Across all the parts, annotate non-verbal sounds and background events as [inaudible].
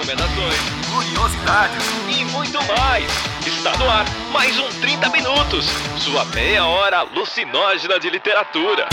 recomendações, curiosidades e muito mais. Está no ar mais um 30 Minutos, sua meia hora alucinógena de literatura.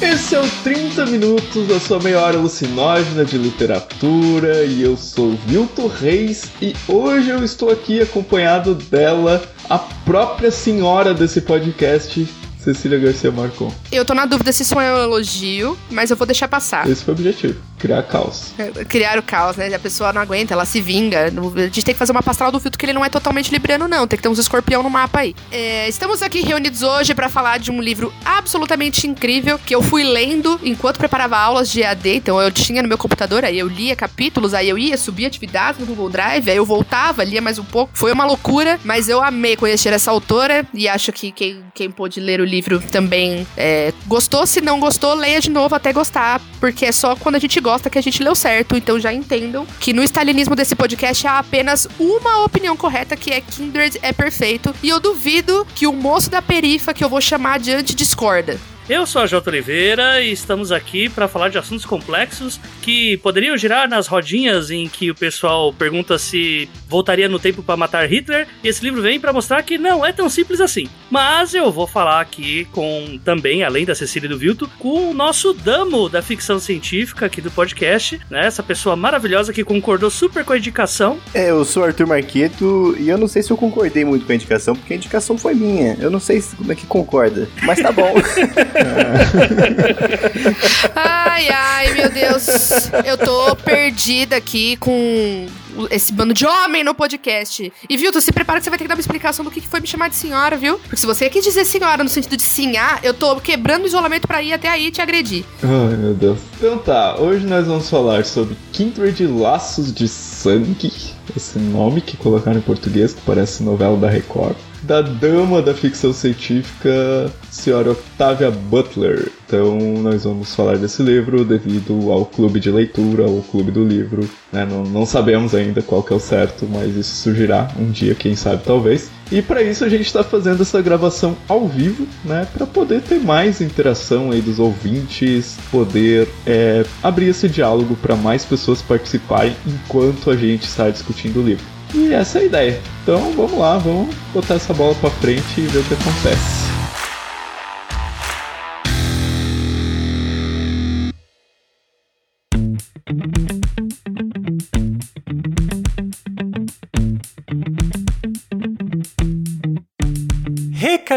Esse é o 30 Minutos da sua meia hora alucinógena de literatura e eu sou Vilto Reis e hoje eu estou aqui acompanhado dela, a própria senhora desse podcast, Cecília Garcia Marcon. Eu tô na dúvida se isso é um elogio, mas eu vou deixar passar. Esse foi o objetivo, criar caos. Criar o caos, né? A pessoa não aguenta, ela se vinga. A gente tem que fazer uma pastoral do filtro que ele não é totalmente libriano, não. Tem que ter uns escorpião no mapa aí. É, estamos aqui reunidos hoje para falar de um livro absolutamente incrível que eu fui lendo enquanto preparava aulas de EAD. Então eu tinha no meu computador, aí eu lia capítulos, aí eu ia subir atividades no Google Drive, aí eu voltava, lia mais um pouco. Foi uma loucura, mas eu amei conhecer essa autora e acho que quem, quem pôde ler o livro também é, gostou. Se não gostou, leia de novo até gostar, porque é só quando a gente gosta que a gente leu certo. Então já entendam que no stalinismo desse podcast há apenas uma opinião correta, que é Kindred é perfeito. E eu duvido que o moço da perifa, que eu vou chamar adiante, discorda. Eu sou a Jota Oliveira e estamos aqui para falar de assuntos complexos que poderiam girar nas rodinhas em que o pessoal pergunta se voltaria no tempo para matar Hitler. E esse livro vem para mostrar que não é tão simples assim. Mas eu vou falar aqui com também, além da Cecília do Vilto, com o nosso damo da ficção científica aqui do podcast, né? Essa pessoa maravilhosa que concordou super com a indicação. É, eu sou Arthur Marqueto e eu não sei se eu concordei muito com a indicação, porque a indicação foi minha. Eu não sei como é que concorda, mas tá bom. [laughs] ai, ai, meu Deus. Eu tô perdida aqui com esse bando de homem no podcast. E, viu, tu se prepara que você vai ter que dar uma explicação do que foi me chamar de senhora, viu? Porque se você quis dizer senhora no sentido de sinhar, eu tô quebrando o isolamento pra ir até aí e te agredir. Ai, meu Deus. Então tá, hoje nós vamos falar sobre Kindred Laços de Sangue. Esse nome que colocaram em português, que parece novela da Record da dama da ficção científica, senhora Octavia Butler. Então, nós vamos falar desse livro devido ao clube de leitura, ao clube do livro. Né? Não, não, sabemos ainda qual que é o certo, mas isso surgirá um dia, quem sabe, talvez. E para isso a gente está fazendo essa gravação ao vivo, né? Para poder ter mais interação aí dos ouvintes, poder é, abrir esse diálogo para mais pessoas participarem enquanto a gente está discutindo o livro. E essa é a ideia. Então vamos lá, vamos botar essa bola para frente e ver o que acontece.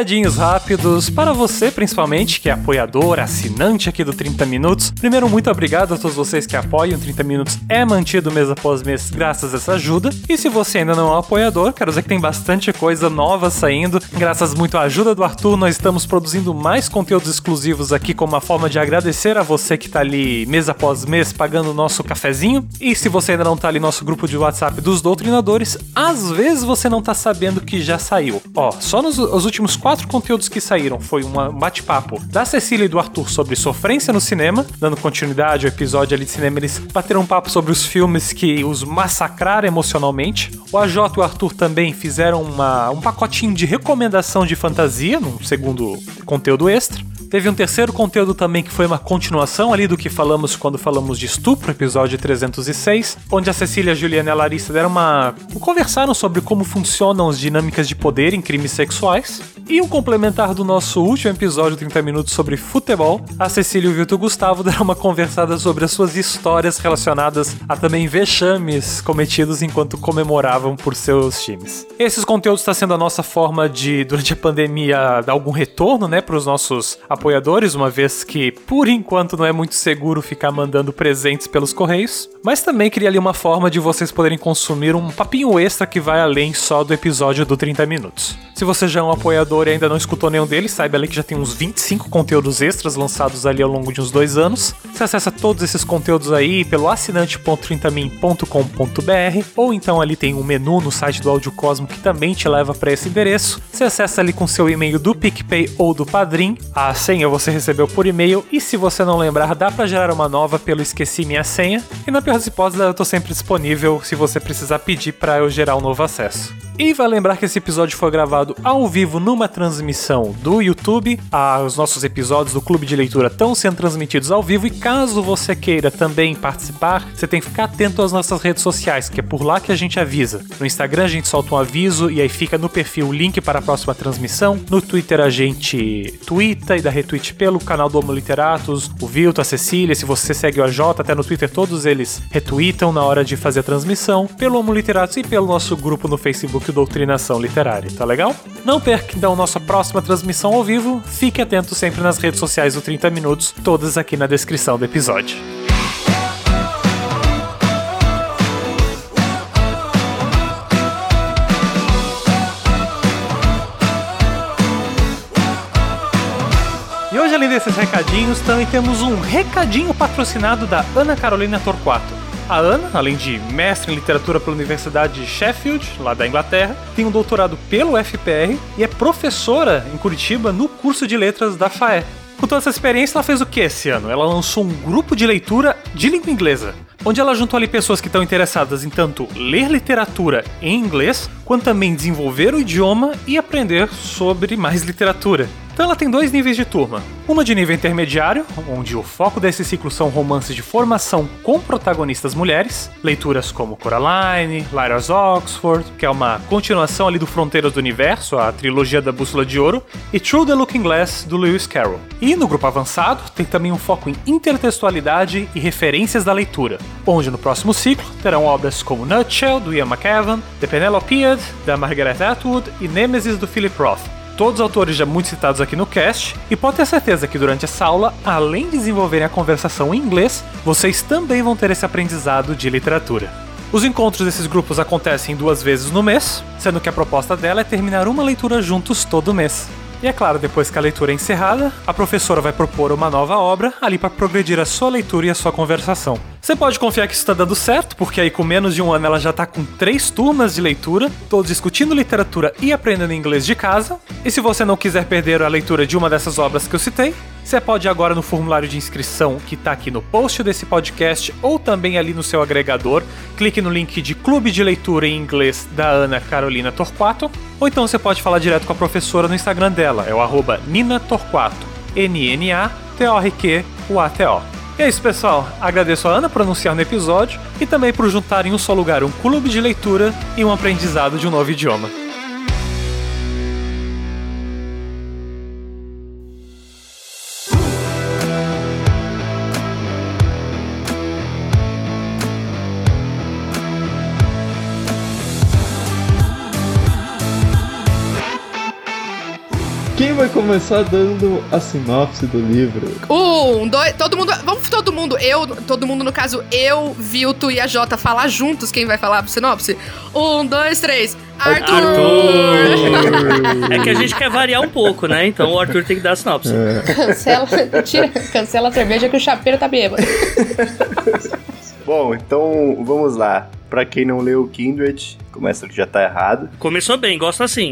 Recadinhos rápidos para você, principalmente, que é apoiador, assinante aqui do 30 Minutos. Primeiro, muito obrigado a todos vocês que apoiam. 30 Minutos é mantido mês após mês graças a essa ajuda. E se você ainda não é um apoiador, quero dizer que tem bastante coisa nova saindo. Graças muito à ajuda do Arthur, nós estamos produzindo mais conteúdos exclusivos aqui como uma forma de agradecer a você que tá ali mês após mês pagando o nosso cafezinho. E se você ainda não tá ali no nosso grupo de WhatsApp dos doutrinadores, às vezes você não tá sabendo que já saiu. Ó, só nos os últimos quatro conteúdos que saíram foi um bate-papo da Cecília e do Arthur sobre sofrência no cinema, dando continuidade ao episódio ali de cinema, eles bateram um papo sobre os filmes que os massacraram emocionalmente. O AJ e o Arthur também fizeram uma, um pacotinho de recomendação de fantasia, num segundo conteúdo extra. Teve um terceiro conteúdo também que foi uma continuação ali do que falamos quando falamos de estupro, episódio 306, onde a Cecília, a Juliana e a Larissa deram uma. conversaram sobre como funcionam as dinâmicas de poder em crimes sexuais. E um complementar do nosso último episódio, 30 minutos sobre futebol, a Cecília e o Vitor Gustavo [laughs] deram uma conversada sobre as suas histórias relacionadas a também vexames cometidos enquanto comemoravam por seus times. Esses conteúdos estão sendo a nossa forma de, durante a pandemia, dar algum retorno, né, para os nossos apoiadores, uma vez que, por enquanto, não é muito seguro ficar mandando presentes pelos correios. Mas também queria ali uma forma de vocês poderem consumir um papinho extra que vai além só do episódio do 30 minutos. Se você já é um apoiador e ainda não escutou nenhum deles, saiba ali que já tem uns 25 conteúdos extras lançados ali ao longo de uns dois anos. Você acessa todos esses conteúdos aí pelo assinante.30min.com.br ou então ali tem um menu no site do Audio Cosmo que também te leva para esse endereço. Você acessa ali com seu e-mail do PicPay ou do Padrim. A senha você recebeu por e-mail e se você não lembrar, dá para gerar uma nova pelo Esqueci Minha Senha. E na pior das hipóteses, eu tô sempre disponível se você precisar pedir para eu gerar um novo acesso. E vai lembrar que esse episódio foi gravado ao vivo numa transmissão do YouTube. Ah, os nossos episódios do Clube de Leitura estão sendo transmitidos ao vivo. E caso você queira também participar, você tem que ficar atento às nossas redes sociais, que é por lá que a gente avisa. No Instagram a gente solta um aviso e aí fica no perfil o link para a próxima transmissão. No Twitter a gente twitta e dá retweet pelo canal do Homo Literatus, o Vilto, a Cecília. Se você segue o AJ, até no Twitter todos eles retweetam na hora de fazer a transmissão. Pelo Homo Literatus e pelo nosso grupo no Facebook Doutrinação Literária, tá legal? Não perca então nossa próxima transmissão ao vivo. Fique atento sempre nas redes sociais do 30 Minutos, todas aqui na descrição do episódio. E hoje, além desses recadinhos, também temos um recadinho patrocinado da Ana Carolina Torquato. A Ana, além de mestre em literatura pela Universidade de Sheffield, lá da Inglaterra, tem um doutorado pelo FPR e é professora em Curitiba no curso de letras da FAE. Com toda essa experiência, ela fez o que esse ano? Ela lançou um grupo de leitura de língua inglesa, onde ela juntou ali pessoas que estão interessadas em tanto ler literatura em inglês, quanto também desenvolver o idioma e aprender sobre mais literatura. Então ela tem dois níveis de turma. Uma de nível intermediário, onde o foco desse ciclo são romances de formação com protagonistas mulheres, leituras como Coraline, Lyra's Oxford, que é uma continuação ali do Fronteiras do Universo, a trilogia da Bússola de Ouro, e Through the Looking Glass, do Lewis Carroll. E no grupo avançado, tem também um foco em intertextualidade e referências da leitura, onde no próximo ciclo terão obras como Nutshell, do Ian McEwan, The Penelopead, da Margaret Atwood e Nemesis, do Philip Roth todos os autores já muito citados aqui no cast, e pode ter certeza que durante essa aula, além de desenvolverem a conversação em inglês, vocês também vão ter esse aprendizado de literatura. Os encontros desses grupos acontecem duas vezes no mês, sendo que a proposta dela é terminar uma leitura juntos todo mês. E é claro, depois que a leitura é encerrada, a professora vai propor uma nova obra ali para progredir a sua leitura e a sua conversação. Você pode confiar que isso está dando certo, porque aí com menos de um ano ela já está com três turmas de leitura, todos discutindo literatura e aprendendo inglês de casa. E se você não quiser perder a leitura de uma dessas obras que eu citei, você pode ir agora no formulário de inscrição que está aqui no post desse podcast ou também ali no seu agregador. Clique no link de Clube de Leitura em Inglês da Ana Carolina Torquato. Ou então você pode falar direto com a professora no Instagram dela, é o arroba Nina Torquato. N-N-A-T-O-R-Q-U-A-T-O. E é isso, pessoal. Agradeço a Ana por anunciar no episódio e também por juntar em um só lugar um clube de leitura e um aprendizado de um novo idioma. Começar dando a sinopse do livro? Um, dois, todo mundo. Vamos todo mundo, eu, todo mundo, no caso, eu, Vilto e a Jota falar juntos quem vai falar pro sinopse? Um, dois, três. Arthur! [laughs] É que a gente quer variar um pouco, né? Então o Arthur tem que dar a sinopse. Cancela, [laughs] tira, cancela a cerveja que o chapeiro tá bêbado. [laughs] Bom, então vamos lá. Pra quem não leu Kindred, começa que já tá errado. Começou bem, gosto assim.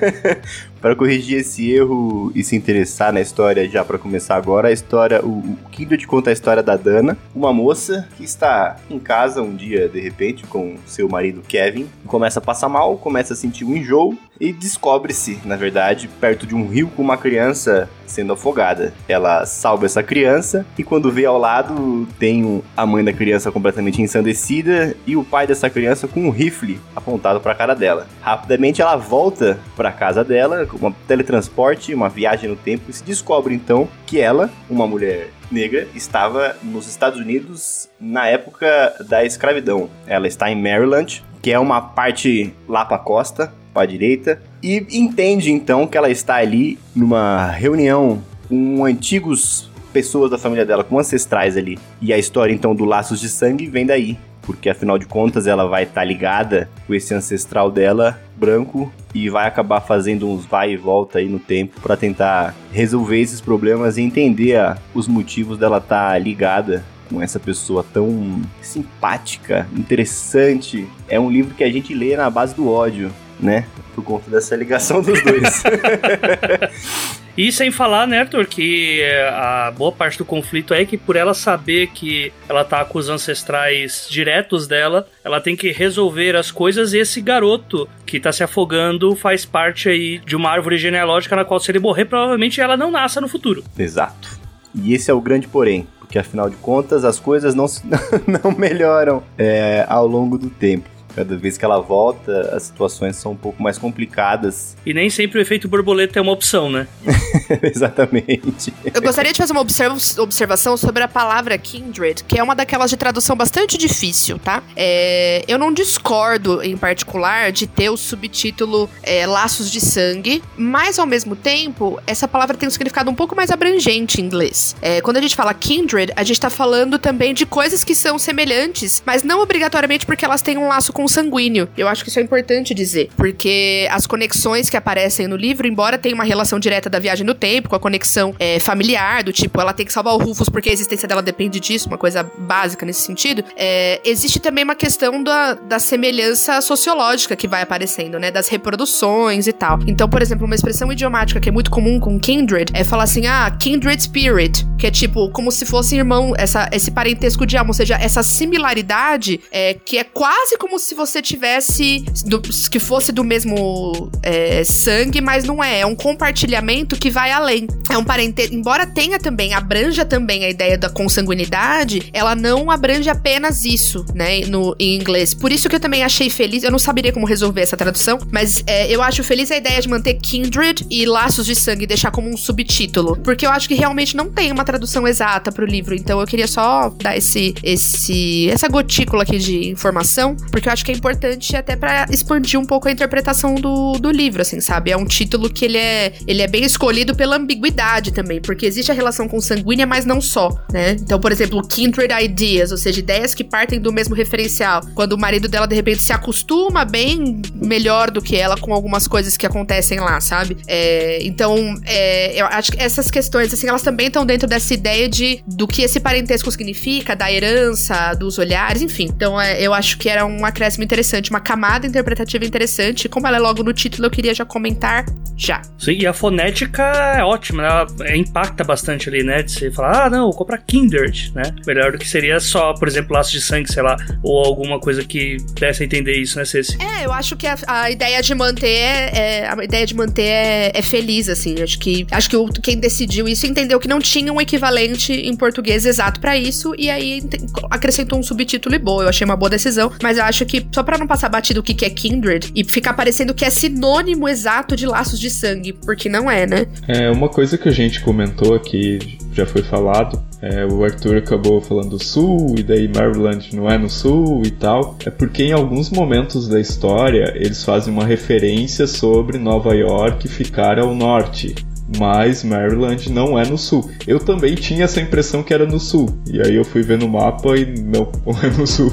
[laughs] Para corrigir esse erro e se interessar na história já para começar agora, a história, o, o Kindred conta a história da Dana, uma moça que está em casa um dia de repente com seu marido Kevin, começa a passar mal, começa a sentir um enjoo e descobre-se, na verdade, perto de um rio com uma criança sendo afogada. Ela salva essa criança e quando vê ao lado tem a mãe da criança completamente ensandecida e o pai dessa criança com um rifle apontado para a cara dela. Rapidamente ela volta para casa dela com um teletransporte, uma viagem no tempo e se descobre então que ela, uma mulher negra, estava nos Estados Unidos na época da escravidão. Ela está em Maryland, que é uma parte lá para costa, para a direita, e entende então que ela está ali numa reunião com antigos pessoas da família dela, com ancestrais ali. E a história então do Laços de Sangue vem daí, porque afinal de contas ela vai estar ligada com esse ancestral dela, branco, e vai acabar fazendo uns vai e volta aí no tempo para tentar resolver esses problemas e entender a, os motivos dela estar tá ligada com essa pessoa tão simpática, interessante. É um livro que a gente lê na base do ódio, né? Por conta dessa ligação dos dois. [laughs] E sem falar, né, Arthur, que é, a boa parte do conflito é que por ela saber que ela tá com os ancestrais diretos dela, ela tem que resolver as coisas e esse garoto que tá se afogando faz parte aí de uma árvore genealógica na qual se ele morrer, provavelmente ela não nasça no futuro. Exato. E esse é o grande porém, porque afinal de contas as coisas não, [laughs] não melhoram é, ao longo do tempo. Cada vez que ela volta, as situações são um pouco mais complicadas. E nem sempre o efeito borboleta é uma opção, né? [laughs] Exatamente. Eu gostaria de fazer uma observa- observação sobre a palavra kindred, que é uma daquelas de tradução bastante difícil, tá? É, eu não discordo, em particular, de ter o subtítulo é, Laços de Sangue, mas ao mesmo tempo, essa palavra tem um significado um pouco mais abrangente em inglês. É, quando a gente fala kindred, a gente tá falando também de coisas que são semelhantes, mas não obrigatoriamente porque elas têm um laço consanguíneo. Eu acho que isso é importante dizer, porque as conexões que aparecem no livro, embora tenha uma relação direta da viagem no tempo, com a conexão é, familiar, do tipo, ela tem que salvar o Rufus porque a existência dela depende disso, uma coisa básica nesse sentido, é, existe também uma questão da, da semelhança sociológica que vai aparecendo, né? Das reproduções e tal. Então, por exemplo, uma expressão idiomática que é muito comum com kindred é falar assim, ah, kindred spirit, que é tipo, como se fosse irmão, essa, esse parentesco de alma, ou seja, essa similaridade é, que é quase como se você tivesse, do- que fosse do mesmo é, sangue, mas não é. É um compartilhamento que vai além. É um parentesco, embora tenha também, abranja também a ideia da consanguinidade, ela não abrange apenas isso, né, no, em inglês. Por isso que eu também achei feliz, eu não saberia como resolver essa tradução, mas é, eu acho feliz a ideia de manter kindred e laços de sangue e deixar como um subtítulo, porque eu acho que realmente não tem uma tradução exata pro livro, então eu queria só dar esse, esse essa gotícula aqui de informação, porque eu acho que é importante até pra expandir um pouco a interpretação do, do livro, assim, sabe? É um título que ele é, ele é bem escolhido pela ambiguidade também, porque existe a relação com sanguínea, mas não só, né? Então, por exemplo, kindred ideas, ou seja, ideias que partem do mesmo referencial. Quando o marido dela, de repente, se acostuma bem melhor do que ela com algumas coisas que acontecem lá, sabe? É, então, é, eu acho que essas questões, assim, elas também estão dentro dessa ideia de do que esse parentesco significa, da herança, dos olhares, enfim. Então, é, eu acho que era um acréscimo interessante, uma camada interpretativa interessante. Como ela é logo no título, eu queria já comentar já. Sim, e a fonética é ótima, né? Ela é, impacta bastante ali, né? De você falar, ah, não, vou comprar Kindred, né? Melhor do que seria só, por exemplo, laço de sangue, sei lá, ou alguma coisa que desse a entender isso, né, Ceci? É, eu acho que a, a ideia de manter é, é- a ideia de manter é, é feliz, assim. Acho que acho que o- quem decidiu isso entendeu que não tinha um equivalente em português exato pra isso e aí acrescentou um subtítulo e boa. Eu achei uma boa decisão, mas eu acho que só pra não passar batido o que que é kindred e ficar parecendo que é sinônimo exato de laços de sangue, porque não é, né? É, uma coisa que a gente comentou aqui, já foi falado, é, o Arthur acabou falando sul, e daí Maryland não é no sul e tal. É porque em alguns momentos da história eles fazem uma referência sobre Nova York ficar ao norte. Mas Maryland não é no sul. Eu também tinha essa impressão que era no sul. E aí eu fui ver no mapa e não, [laughs] não é no sul.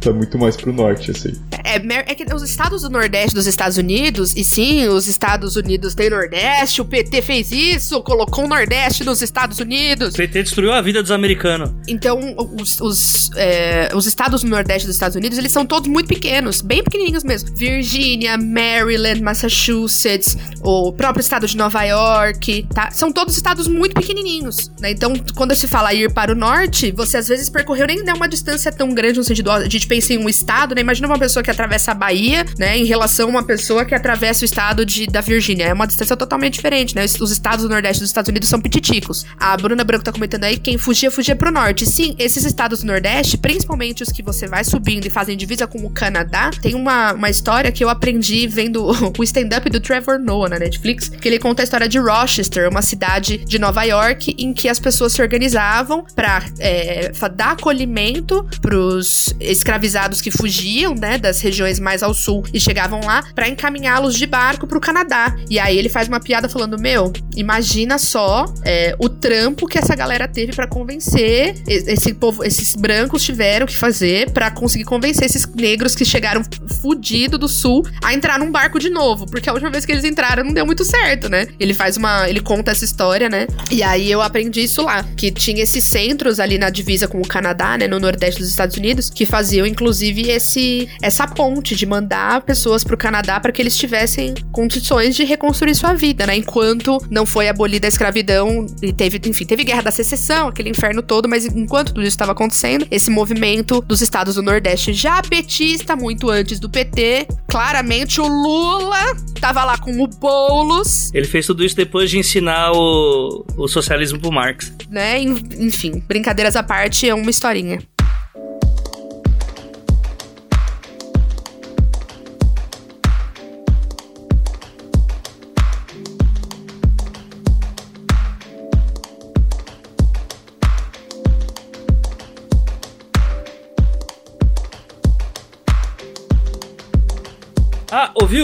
tá muito mais pro norte, assim. É, é que os estados do Nordeste dos Estados Unidos, e sim, os Estados Unidos têm Nordeste, o PT fez isso, colocou o Nordeste nos Estados Unidos. O PT destruiu a vida dos americanos. Então, os, os, é, os estados do Nordeste dos Estados Unidos, eles são todos muito pequenos, bem pequenininhos mesmo. Virgínia, Maryland, Massachusetts, o próprio estado de Nova York, tá? São todos estados muito pequenininhos, né? Então, quando se fala ir para o norte, você às vezes percorreu nem né, uma distância tão grande no sentido, a gente pensa em um estado, né? Imagina uma pessoa que atravessa a Bahia, né? Em relação a uma pessoa que atravessa o estado de, da Virgínia. É uma distância totalmente diferente, né? Os, os estados do Nordeste dos Estados Unidos são pititicos. A Bruna Branco tá comentando aí que quem fugia, fugia pro norte. Sim, esses estados do Nordeste, principalmente os que você vai subindo e fazem divisa com o Canadá, tem uma, uma história que eu aprendi vendo [laughs] o stand-up do Trevor Noah na Netflix, que ele conta a história de Rochester, uma cidade de Nova York, em que as pessoas se organizavam pra é, dar acolhimento pros escravizados que fugiam, né, das regiões mais ao sul e chegavam lá pra encaminhá-los de barco pro Canadá. E aí ele faz uma piada falando: Meu, imagina só é, o trampo que essa galera teve pra convencer esse povo, esses brancos tiveram que fazer pra conseguir convencer esses negros que chegaram fudido do sul a entrar num barco de novo, porque a última vez que eles entraram não deu muito certo, né? Ele faz uma, ele conta essa história, né? E aí eu aprendi isso lá, que tinha esses centros ali na divisa com o Canadá, né, no nordeste dos Estados Unidos, que faziam inclusive esse essa ponte, de mandar pessoas pro Canadá para que eles tivessem condições de reconstruir sua vida, né? Enquanto não foi abolida a escravidão e teve, enfim, teve guerra da secessão, aquele inferno todo, mas enquanto tudo isso estava acontecendo, esse movimento dos estados do Nordeste já petista, muito antes do PT, claramente o Lula tava lá com o Boulos, Ele fez tudo isso depois de ensinar o, o socialismo pro Marx. né? En- Enfim, brincadeiras à parte, é uma historinha.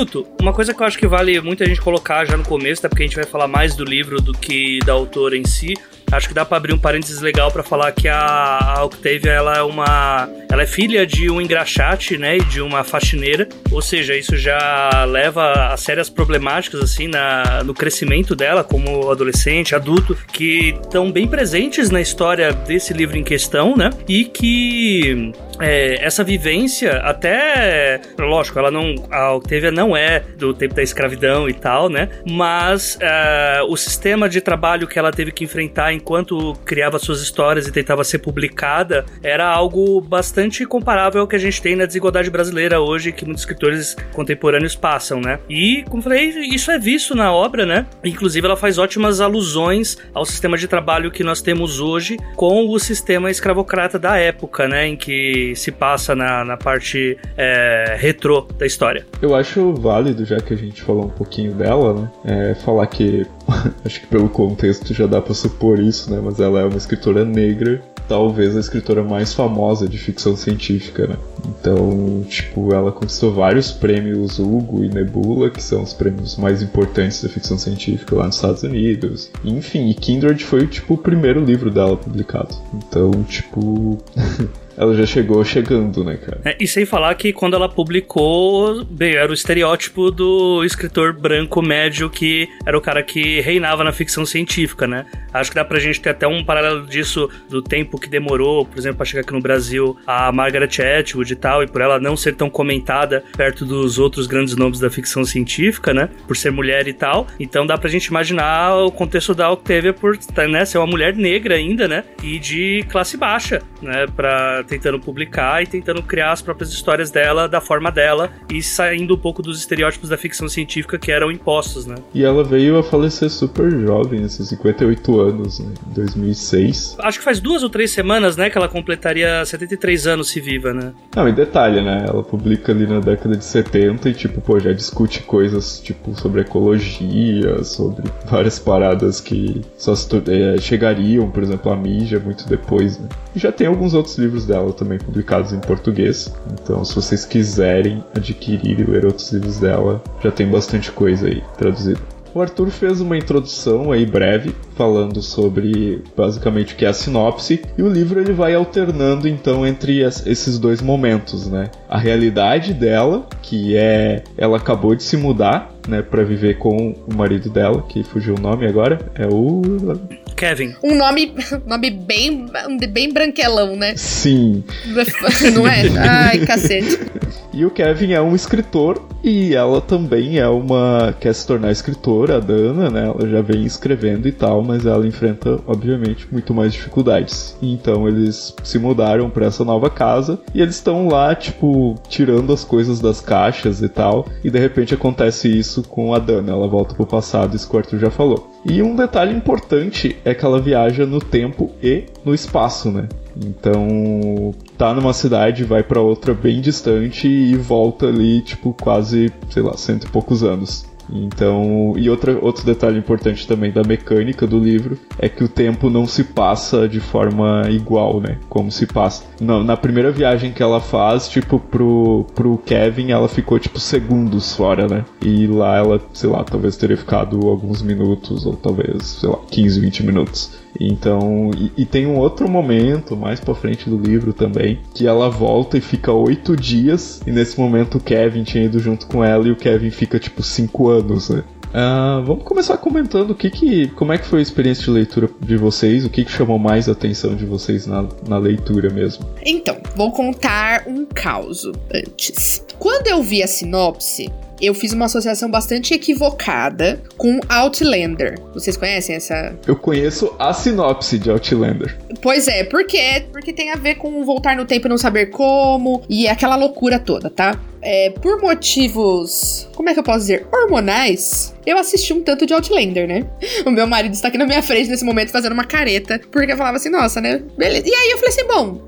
Vilto, uma coisa que eu acho que vale muito a gente colocar já no começo, até porque a gente vai falar mais do livro do que da autora em si. Acho que dá pra abrir um parênteses legal pra falar que a, a Octavia ela é uma, ela é filha de um engraxate, né, e de uma faxineira. Ou seja, isso já leva a sérias problemáticas assim na, no crescimento dela como adolescente, adulto, que estão bem presentes na história desse livro em questão, né? E que é, essa vivência, até. Lógico, ela não. A Octavia não é do tempo da escravidão e tal, né? Mas é, o sistema de trabalho que ela teve que enfrentar enquanto criava suas histórias e tentava ser publicada era algo bastante comparável ao que a gente tem na desigualdade brasileira hoje, que muitos escritores contemporâneos passam, né? E, como falei, isso é visto na obra, né? Inclusive, ela faz ótimas alusões ao sistema de trabalho que nós temos hoje com o sistema escravocrata da época, né? Em que se passa na, na parte é, retrô da história. Eu acho válido, já que a gente falou um pouquinho dela, né? É, falar que. [laughs] acho que pelo contexto já dá pra supor isso, né? Mas ela é uma escritora negra, talvez a escritora mais famosa de ficção científica, né? Então, tipo, ela conquistou vários prêmios Hugo e Nebula, que são os prêmios mais importantes da ficção científica lá nos Estados Unidos. Enfim, e Kindred foi, tipo, o primeiro livro dela publicado. Então, tipo. [laughs] ela já chegou chegando, né, cara? É, e sem falar que quando ela publicou, bem, era o estereótipo do escritor branco médio que era o cara que reinava na ficção científica, né? Acho que dá pra gente ter até um paralelo disso do tempo que demorou, por exemplo, pra chegar aqui no Brasil a Margaret Atwood e tal, e por ela não ser tão comentada perto dos outros grandes nomes da ficção científica, né? Por ser mulher e tal. Então dá pra gente imaginar o contexto da Octavia por né, ser uma mulher negra ainda, né? E de classe baixa, né? Pra tentando publicar e tentando criar as próprias histórias dela da forma dela e saindo um pouco dos estereótipos da ficção científica que eram impostos, né? E ela veio a falecer super jovem, assim, 58 anos, né, em 2006. Acho que faz duas ou três semanas, né, que ela completaria 73 anos se viva, né? Não, e detalhe, né, ela publica ali na década de 70 e, tipo, pô, já discute coisas, tipo, sobre ecologia, sobre várias paradas que só eh, chegariam, por exemplo, a mídia muito depois, né. E já tem alguns outros livros dela também publicados em português, então se vocês quiserem adquirir e ler outros livros dela, já tem bastante coisa aí traduzida. O Arthur fez uma introdução aí breve, falando sobre basicamente o que é a sinopse, e o livro ele vai alternando então entre es- esses dois momentos, né? A realidade dela, que é ela acabou de se mudar, né, para viver com o marido dela, que fugiu o nome agora, é o Kevin. Um nome, [laughs] nome bem, bem branquelão, né? Sim. [laughs] Não é? Ai, cacete. E o Kevin é um escritor e ela também é uma quer se tornar escritora, a Dana, né? Ela já vem escrevendo e tal, mas ela enfrenta obviamente muito mais dificuldades. E então eles se mudaram para essa nova casa e eles estão lá tipo tirando as coisas das caixas e tal, e de repente acontece isso com a Dana, ela volta pro passado, isso que o Arthur já falou. E um detalhe importante é que ela viaja no tempo e no espaço, né? Então, tá numa cidade, vai pra outra bem distante e volta ali, tipo, quase, sei lá, cento e poucos anos. Então, e outra, outro detalhe importante também da mecânica do livro é que o tempo não se passa de forma igual, né? Como se passa. Na, na primeira viagem que ela faz, tipo, pro, pro Kevin, ela ficou, tipo, segundos fora, né? E lá ela, sei lá, talvez teria ficado alguns minutos, ou talvez, sei lá, 15, 20 minutos. Então, e, e tem um outro momento mais pra frente do livro também, que ela volta e fica oito dias, e nesse momento o Kevin tinha ido junto com ela e o Kevin fica tipo cinco anos, né? Ah, vamos começar comentando o que que, como é que foi a experiência de leitura de vocês, o que, que chamou mais a atenção de vocês na, na leitura mesmo. Então, vou contar um caos antes. Quando eu vi a sinopse, eu fiz uma associação bastante equivocada com Outlander. Vocês conhecem essa? Eu conheço a sinopse de Outlander. Pois é, por quê? Porque tem a ver com voltar no tempo e não saber como e aquela loucura toda, tá? É, por motivos, como é que eu posso dizer, hormonais, eu assisti um tanto de Outlander, né? [laughs] O meu marido está aqui na minha frente nesse momento fazendo uma careta, porque eu falava assim, nossa, né? Beleza. E aí eu falei assim, bom,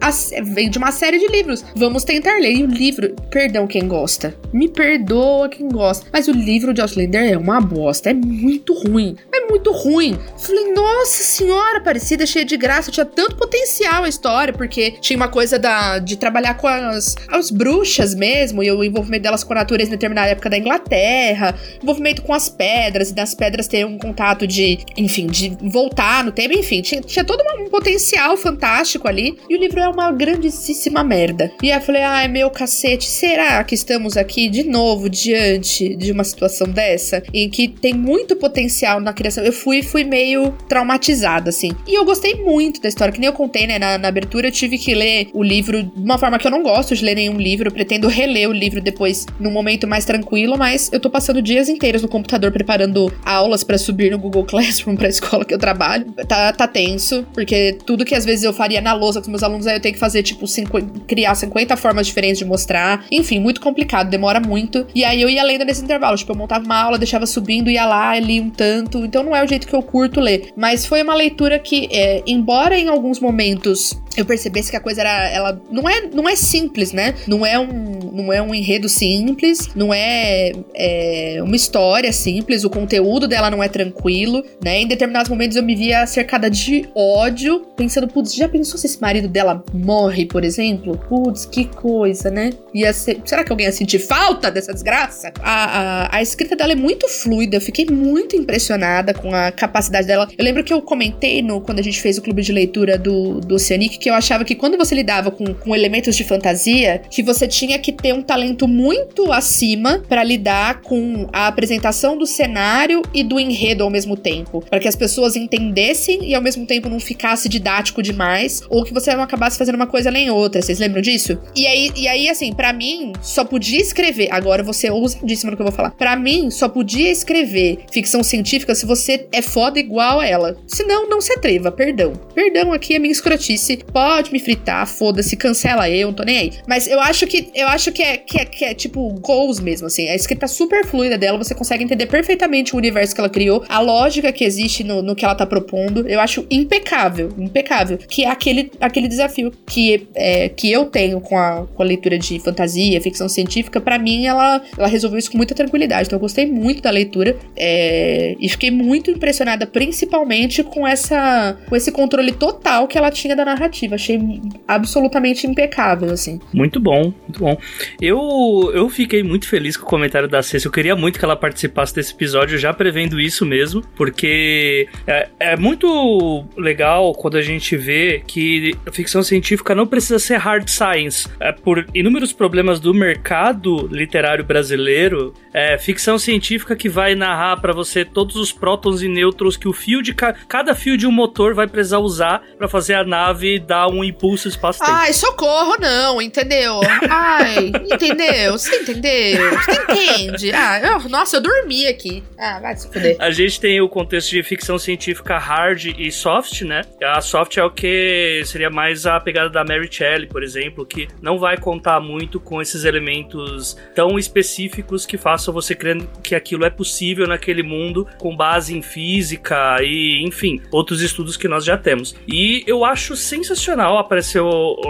vem de uma série de livros, vamos tentar ler. E o livro, perdão quem gosta, me perdoa quem gosta, mas o livro de Outlander é uma bosta, é muito ruim, muito ruim. Falei, nossa senhora, parecida, cheia de graça, tinha tanto potencial a história, porque tinha uma coisa da, de trabalhar com as, as bruxas mesmo, e o envolvimento delas com a natureza em determinada época da Inglaterra, envolvimento com as pedras, e das pedras ter um contato de, enfim, de voltar no tempo, enfim, tinha, tinha todo um potencial fantástico ali, e o livro é uma grandíssima merda. E aí eu falei, ai meu cacete, será que estamos aqui de novo diante de uma situação dessa, em que tem muito potencial na criação? Eu fui, fui meio traumatizada, assim. E eu gostei muito da história, que nem eu contei, né, na, na abertura, eu tive que ler o livro de uma forma que eu não gosto de ler nenhum livro, eu pretendo reler o livro depois num momento mais tranquilo, mas eu tô passando dias inteiros no computador preparando aulas para subir no Google Classroom [laughs] pra escola que eu trabalho. Tá, tá tenso, porque tudo que às vezes eu faria na lousa com meus alunos, aí eu tenho que fazer, tipo, cinco, criar 50 formas diferentes de mostrar. Enfim, muito complicado, demora muito. E aí eu ia lendo nesse intervalo, tipo, eu montava uma aula, deixava subindo, ia lá, li um tanto. Então não é o jeito que eu curto ler. Mas foi uma leitura que, é, embora em alguns momentos eu percebesse que a coisa era ela não é não é simples né? Não é um não é um enredo simples não é, é, uma história simples o conteúdo dela não é tranquilo né? Em determinados momentos eu me via cercada de ódio pensando putz já pensou se esse marido dela morre por exemplo? Putz que coisa né? Ia ser, será que alguém ia sentir falta dessa desgraça? A, a, a escrita dela é muito fluida eu fiquei muito impressionada com a capacidade dela eu lembro que eu comentei no quando a gente fez o clube de leitura do do Oceanic que eu achava que quando você lidava com, com elementos de fantasia, que você tinha que ter um talento muito acima para lidar com a apresentação do cenário e do enredo ao mesmo tempo, para que as pessoas entendessem e ao mesmo tempo não ficasse didático demais, ou que você não acabasse fazendo uma coisa nem outra. Vocês lembram disso? E aí, e aí assim, para mim, só podia escrever. Agora você ousadíssimo no que eu vou falar. Para mim, só podia escrever ficção científica se você é foda igual a ela. Senão, não se atreva, perdão. Perdão aqui é minha escrotice pode me fritar, foda-se, cancela eu, não tô nem aí. Mas eu acho que eu acho que é, que é, que é tipo goals mesmo, assim. A escrita super fluida dela, você consegue entender perfeitamente o universo que ela criou, a lógica que existe no, no que ela tá propondo. Eu acho impecável, impecável. Que é aquele, aquele desafio que, é, que eu tenho com a, com a leitura de fantasia, ficção científica, para mim ela, ela resolveu isso com muita tranquilidade. Então eu gostei muito da leitura é, e fiquei muito impressionada, principalmente com essa com esse controle total que ela tinha da narrativa. Achei absolutamente impecável, assim. Muito bom, muito bom. Eu, eu fiquei muito feliz com o comentário da Ceci. Eu queria muito que ela participasse desse episódio, já prevendo isso mesmo, porque é, é muito legal quando a gente vê que a ficção científica não precisa ser hard science. É, por inúmeros problemas do mercado literário brasileiro, é ficção científica que vai narrar para você todos os prótons e nêutrons que o fio de ca cada fio de um motor vai precisar usar para fazer a nave dar um impulso espaço-tempo. Ai, socorro, não, entendeu? Ai, entendeu? Você entendeu? Você entende? Ah, eu, nossa, eu dormi aqui. Ah, vai se fuder. A gente tem o contexto de ficção científica hard e soft, né? A soft é o que seria mais a pegada da Mary Shelley, por exemplo, que não vai contar muito com esses elementos tão específicos que façam você crer que aquilo é possível naquele mundo com base em física e, enfim, outros estudos que nós já temos. E eu acho sensacional apareceu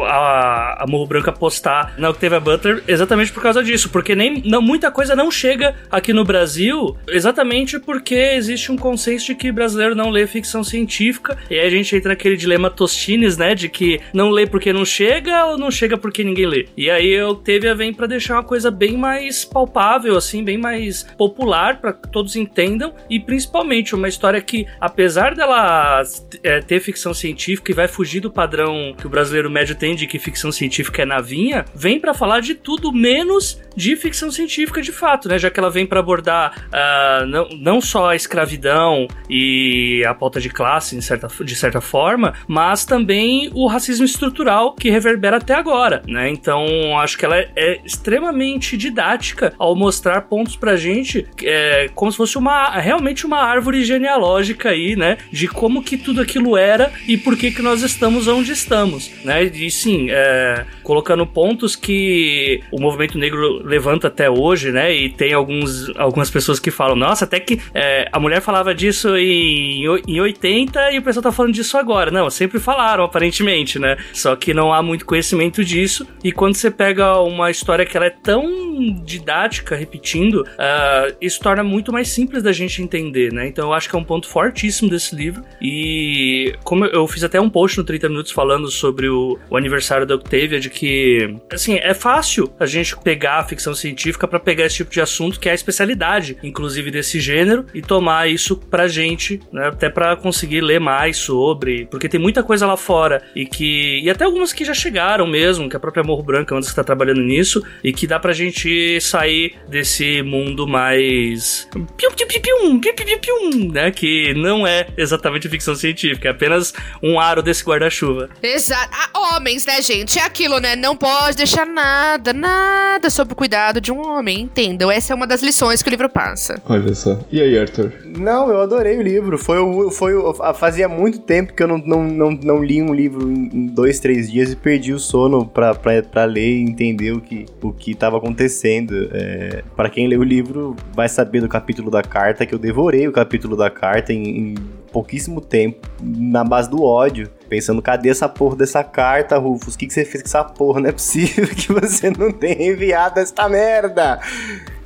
a, a Morro Branca postar na Octavia Butler exatamente por causa disso, porque nem não, muita coisa não chega aqui no Brasil exatamente porque existe um consenso de que brasileiro não lê ficção científica, e aí a gente entra naquele dilema Tostines, né, de que não lê porque não chega ou não chega porque ninguém lê. E aí a Octavia vem para deixar uma coisa bem mais palpável, assim, bem mais popular para que todos entendam, e principalmente uma história que, apesar dela é, ter ficção científica e vai fugir do padrão que o brasileiro médio tem de que ficção científica é navinha, vem para falar de tudo menos de ficção científica de fato, né? Já que ela vem para abordar uh, não, não só a escravidão e a pauta de classe, certa, de certa forma, mas também o racismo estrutural que reverbera até agora, né? Então, acho que ela é, é extremamente didática ao mostrar pontos pra gente é, como se fosse uma realmente uma árvore genealógica aí, né? De como que tudo aquilo era e por que que nós estamos onde estamos, né? E sim, é, colocando pontos que o movimento negro levanta até hoje, né? E tem alguns, algumas pessoas que falam, nossa, até que é, a mulher falava disso em, em 80 e o pessoal tá falando disso agora. Não, sempre falaram, aparentemente, né? Só que não há muito conhecimento disso. E quando você pega uma história que ela é tão didática, repetindo, uh, isso torna muito mais simples da gente entender, né? Então eu acho que é um ponto fortíssimo desse livro. E como eu fiz até um post no 30 Minutos falando sobre o, o aniversário da Octavia, de que, assim, é fácil a gente pegar a ficção científica para pegar esse tipo de assunto, que é a especialidade, inclusive, desse gênero, e tomar isso pra gente, né? Até para conseguir ler mais sobre, porque tem muita coisa lá fora e que. E até algumas que já chegaram mesmo, que a própria Morro Branca é uma das que tá trabalhando nisso, e que dá pra gente sair desse mundo mais. Pium, pium, pium, pium, pium, pium, né? Que não é exatamente ficção científica, é apenas um aro desse guarda-chuva. Exato. Ah, homens, né, gente? É aquilo, né? Não pode deixar nada, nada sobre o cuidado de um homem, entendam? Essa é uma das lições que o livro passa. Olha só. E aí, Arthur? Não, eu adorei o livro. Foi, o, foi o, fazia muito tempo que eu não, não, não, não li um livro em, em dois, três dias e perdi o sono pra, pra, pra ler e entender o que, o que tava acontecendo. É, para quem lê o livro, vai saber do capítulo da carta, que eu devorei o capítulo da carta em, em pouquíssimo tempo, na base do ódio. Pensando, cadê essa porra dessa carta, Rufus? O que, que você fez com essa porra? Não é possível [laughs] que você não tenha enviado esta merda.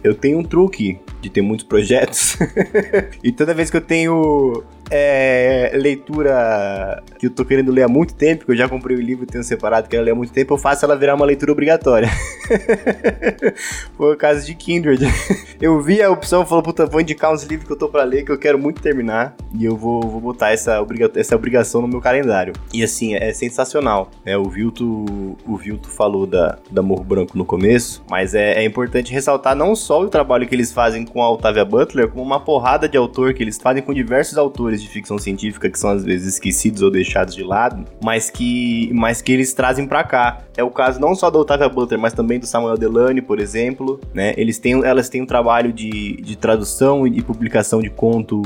Eu tenho um truque de ter muitos projetos. [laughs] e toda vez que eu tenho é, leitura que eu tô querendo ler há muito tempo, que eu já comprei o livro e tenho separado, que quero ler há muito tempo, eu faço ela virar uma leitura obrigatória. [laughs] Foi o caso de Kindred. [laughs] Eu vi a opção, falou, puta, vou indicar uns livros que eu tô pra ler, que eu quero muito terminar, e eu vou, vou botar essa, obriga essa obrigação no meu calendário. E assim, é sensacional. É, o Vilto, o Vilto falou da, da Morro Branco no começo, mas é, é importante ressaltar não só o trabalho que eles fazem com a Octavia Butler, como uma porrada de autor que eles fazem com diversos de ficção científica que são às vezes esquecidos ou deixados de lado, mas que, mas que eles trazem para cá. É o caso não só da Octavia Butler, mas também do Samuel Delany, por exemplo, né? Eles têm, elas têm um trabalho de, de tradução e de publicação de conto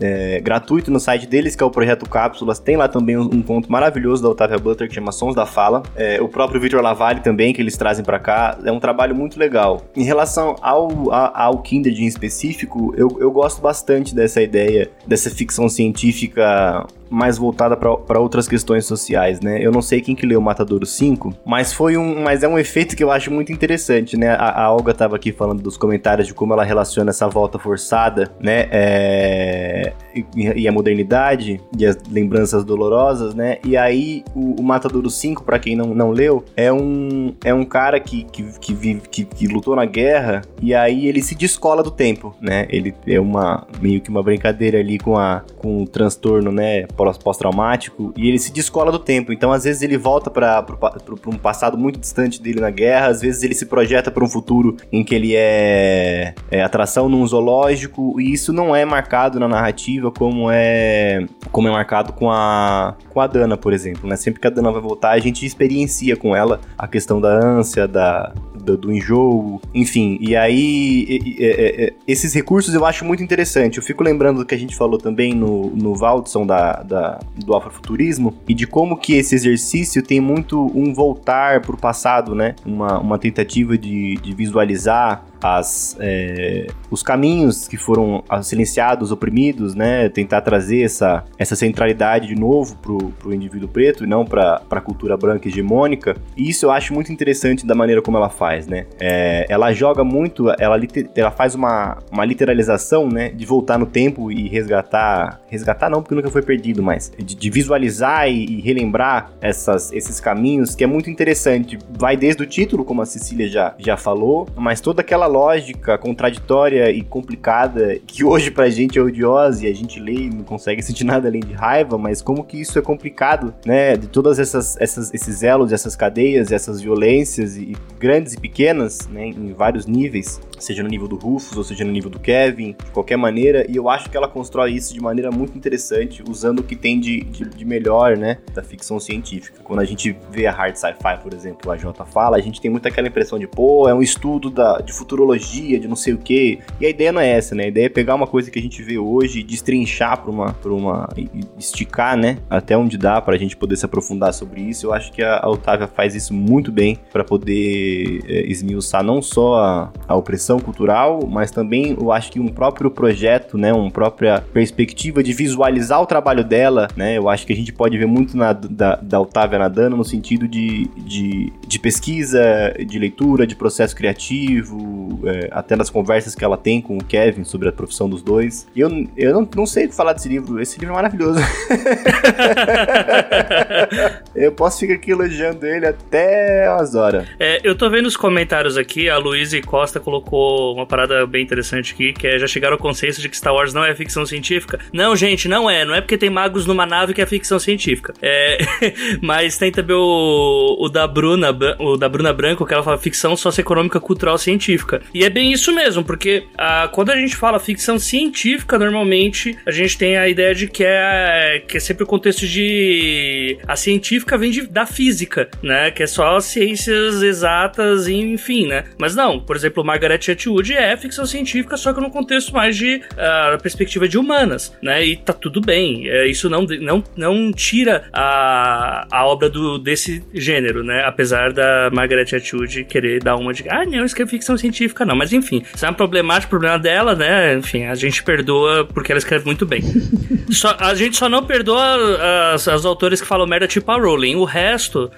é, gratuito no site deles, que é o Projeto Cápsulas. Tem lá também um, um conto maravilhoso da Octavia Butler, que chama Sons da Fala. É, o próprio Victor Lavalle também, que eles trazem para cá. É um trabalho muito legal. Em relação ao, ao Kindred em específico, eu, eu gosto bastante dessa ideia, dessa ficção científica mais voltada para outras questões sociais, né? Eu não sei quem que leu Matadouro 5, mas foi um, mas é um efeito que eu acho muito interessante, né? A, a Olga estava aqui falando dos comentários de como ela relaciona essa volta forçada, né? É, e, e, a modernidade e as lembranças dolorosas, né? E aí o, o Matadouro 5, para quem não, não leu, é um é um cara que que, que, vive, que, que lutou na guerra e aí ele se descola do tempo, né? Ele é uma meio que uma brincadeira ali com a com o transtorno, né? Pós-traumático, e ele se descola do tempo. Então, às vezes, ele volta para um passado muito distante dele na guerra, às vezes, ele se projeta para um futuro em que ele é, é, atração num zoológico, e isso não é marcado na narrativa como é como é marcado com a, com a Dana, por exemplo. Né? Sempre que a Dana vai voltar, a gente experiencia com ela a questão da ânsia, da, do, do enjoo, enfim. E aí, e, e, e, esses recursos eu acho muito interessante. Eu fico lembrando do que a gente falou também no, no Valdson da, da, do afrofuturismo e de como que esse exercício tem muito um voltar para o passado, né? Uma, uma tentativa de, de visualizar as, é, os caminhos que foram silenciados, oprimidos, né? Tentar trazer essa, essa centralidade de novo pro, pro indivíduo preto e não para a cultura branca hegemônica. E isso eu acho muito interessante da maneira como ela faz, né? É, ela joga muito, ela, ela faz uma, uma literalização, né? De voltar no tempo e resgatar. Resgatar não, porque nunca foi perdido, mas de, de visualizar e, e, relembrar essas, esses caminhos, que é muito interessante. Vai desde o título, como a Cecília já, já falou, mas toda aquela lógica contraditória e complicada, que hoje pra gente é odiosa e a gente lê e não consegue sentir nada além de raiva, mas como que isso é complicado, né? De todas essas, essas esses elos, essas cadeias, essas violências, e grandes e pequenas, né? Em vários níveis, seja no nível do Rufus ou seja no nível do Kevin, de qualquer maneira, e eu acho que ela constrói isso de maneira muito interessante, usando o que tem de, de, de melhor, né? Da ficção científica. Quando a gente vê a hard sci-fi, por exemplo, a Jota fala, a gente tem muito aquela impressão de, pô, é um estudo da, de futurologia, de não sei o quê. E a ideia não é essa, né? A ideia é pegar uma coisa que a gente vê hoje e destrinchar pra uma, pra uma. esticar, né? Até onde dá pra gente poder se aprofundar sobre isso. Eu acho que a, a Otávia faz isso muito bem para poder é, esmiuçar não só a, a opressão cultural, mas também eu acho que um próprio projeto, né? Uma própria perspectiva de visualizar o trabalho dela, né? Eu acho que a gente pode ver muito na, da, da Otávia nadando no sentido de, de, de pesquisa, de leitura, de processo criativo, é, até nas conversas que ela tem com o Kevin sobre a profissão dos dois. Eu, eu não, não sei falar desse livro. Esse livro é maravilhoso. [laughs] eu posso ficar aqui elogiando ele até umas horas. É, eu tô vendo os comentários aqui, a Luísa Costa colocou uma parada bem interessante aqui, que é já chegaram ao consenso de que Star Wars não é ficção científica. Não, gente, não é. Não é porque tem magos numa nave que é ficção científica. É, [laughs] mas tem também o, o da Bruna, o da Bruna Branco, que ela fala ficção socioeconômica, cultural, científica. E é bem isso mesmo, porque ah, quando a gente fala ficção científica, normalmente a gente tem a ideia de que é, que é sempre o contexto de. A científica vem de, da física, né? Que é só ciências exatas, enfim, né? Mas não, por exemplo, Margaret Atwood é ficção científica, só que no contexto mais de uh, perspectiva de humanas, né? E tá tudo bem. É, isso não, não, não tira a, a obra do, desse gênero, né? Apesar da Margaret Atwood querer dar uma de ah, não, isso é ficção científica, não. Mas enfim, isso é um problemático, problema dela, né? Enfim, a gente perdoa porque ela escreve muito bem. [laughs] só, a gente só não perdoa as, as autores que falam merda tipo a Rowling. O resto.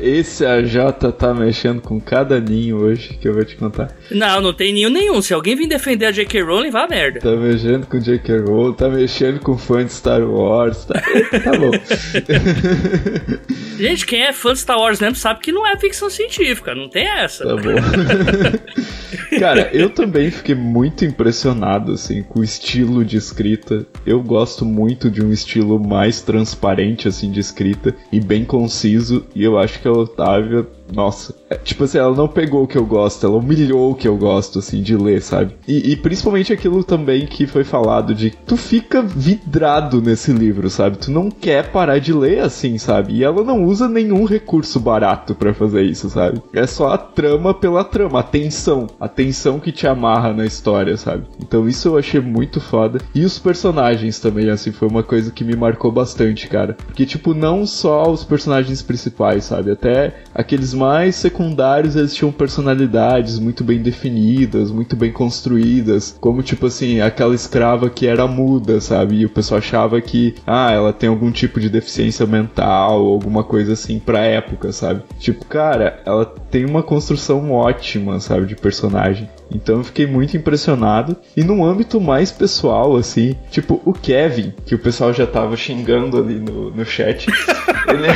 Esse AJ tá mexendo com cada ninho hoje que eu vou te contar. Não, não tem ninho nenhum. Se alguém vir defender a J.K. Rowling, vá merda. Tá mexendo com J.K. Rowling, tá mexendo com fã de Star Wars. Tá, tá bom. [laughs] gente, quem é fã de Star Wars mesmo sabe que não é ficção científica. Não tem essa. Tá bom. [laughs] Cara, eu também fiquei muito impressionado, assim, com o estilo de escrita. Eu gosto muito de um estilo mais transparente, assim, de escrita e bem conciso. E eu acho que a Otávia nossa. É, tipo assim, ela não pegou o que eu gosto, ela humilhou o que eu gosto, assim, de ler, sabe? E, e, principalmente aquilo também que foi falado de tu fica vidrado nesse livro, sabe? Tu não quer parar de ler assim, sabe? E ela não usa nenhum recurso barato para fazer isso, sabe? É só a trama pela trama, a tensão, a tensão que te amarra na história, sabe? Então isso eu achei muito foda. E os personagens também, assim, foi uma coisa que me marcou bastante, cara. Porque, tipo, não só os personagens principais, sabe? Até aqueles mais secundários eles tinham personalidades muito bem definidas, muito bem construídas, como tipo assim, aquela escrava que era muda, sabe? E o pessoal achava que, ah, ela tem algum tipo de deficiência mental, alguma coisa assim pra época, sabe? Tipo, cara, ela tem uma construção ótima, sabe, de personagem. Então eu fiquei muito impressionado. E num âmbito mais pessoal, assim, tipo o Kevin, que o pessoal já tava xingando ali no, no chat. [laughs] ele...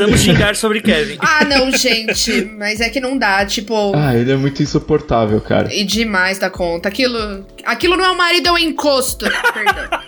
Precisamos xingar sobre Kevin. [laughs] Ah, não, gente. Mas é que não dá, tipo. Ah, ele é muito insuportável, cara. E demais da conta. Aquilo. Aquilo não é um marido, é um encosto. Perdão.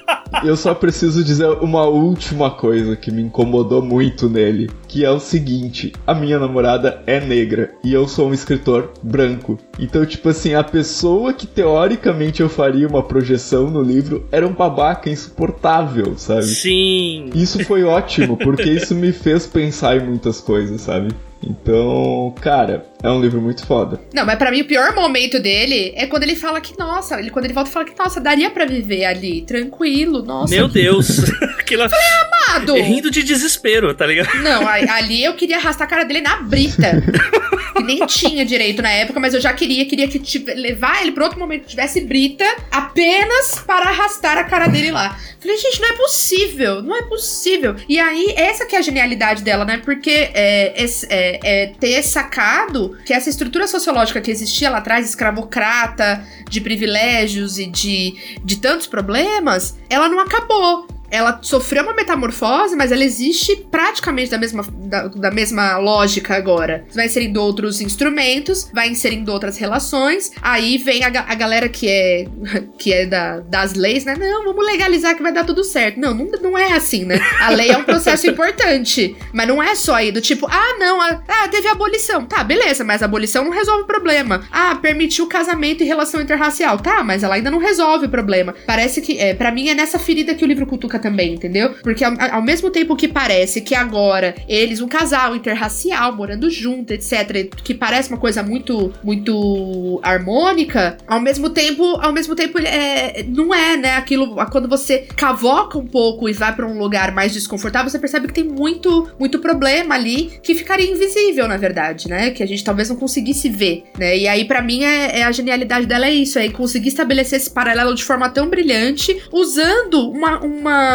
Eu só preciso dizer uma última coisa que me incomodou muito nele, que é o seguinte: a minha namorada é negra e eu sou um escritor branco. Então, tipo assim, a pessoa que teoricamente eu faria uma projeção no livro era um babaca insuportável, sabe? Sim. Isso foi ótimo, porque isso me fez pensar em muitas coisas, sabe? Então, cara, é um livro muito foda. Não, mas para mim o pior momento dele é quando ele fala que, nossa, ele, quando ele volta e fala que, nossa, daria para viver ali, tranquilo, nossa. Meu Deus. [laughs] [laughs] Aquilo... Falei, amado. Rindo de desespero, tá ligado? Não, ali eu queria arrastar a cara dele na brita. [laughs] que nem tinha direito na época, mas eu já queria, queria que tive, levar ele pra outro momento que tivesse brita apenas para arrastar a cara dele lá. Falei, gente, não é possível, não é possível. E aí, essa que é a genialidade dela, né? Porque é, é, é, ter sacado que essa estrutura sociológica que existia lá atrás, escravocrata, de privilégios e de, de tantos problemas, ela não acabou ela sofreu uma metamorfose, mas ela existe praticamente da mesma, da, da mesma lógica agora. Vai inserindo outros instrumentos, vai inserindo outras relações. Aí vem a, a galera que é [laughs] que é da, das leis, né? Não, vamos legalizar que vai dar tudo certo. Não, não, não é assim, né? A lei é um processo [laughs] importante. Mas não é só aí do tipo, ah, não, a, ah, teve abolição. Tá, beleza, mas a abolição não resolve o problema. Ah, permitiu casamento e relação interracial. Tá, mas ela ainda não resolve o problema. Parece que, é, para mim, é nessa ferida que o livro cutuca também, entendeu? Porque ao, ao mesmo tempo que parece que agora eles, um casal interracial, morando junto, etc., que parece uma coisa muito, muito harmônica, ao mesmo tempo, ao mesmo tempo, é, não é, né? Aquilo, quando você cavoca um pouco e vai para um lugar mais desconfortável, você percebe que tem muito, muito problema ali que ficaria invisível, na verdade, né? Que a gente talvez não conseguisse ver, né? E aí, para mim, é, é, a genialidade dela é isso, é conseguir estabelecer esse paralelo de forma tão brilhante, usando uma, uma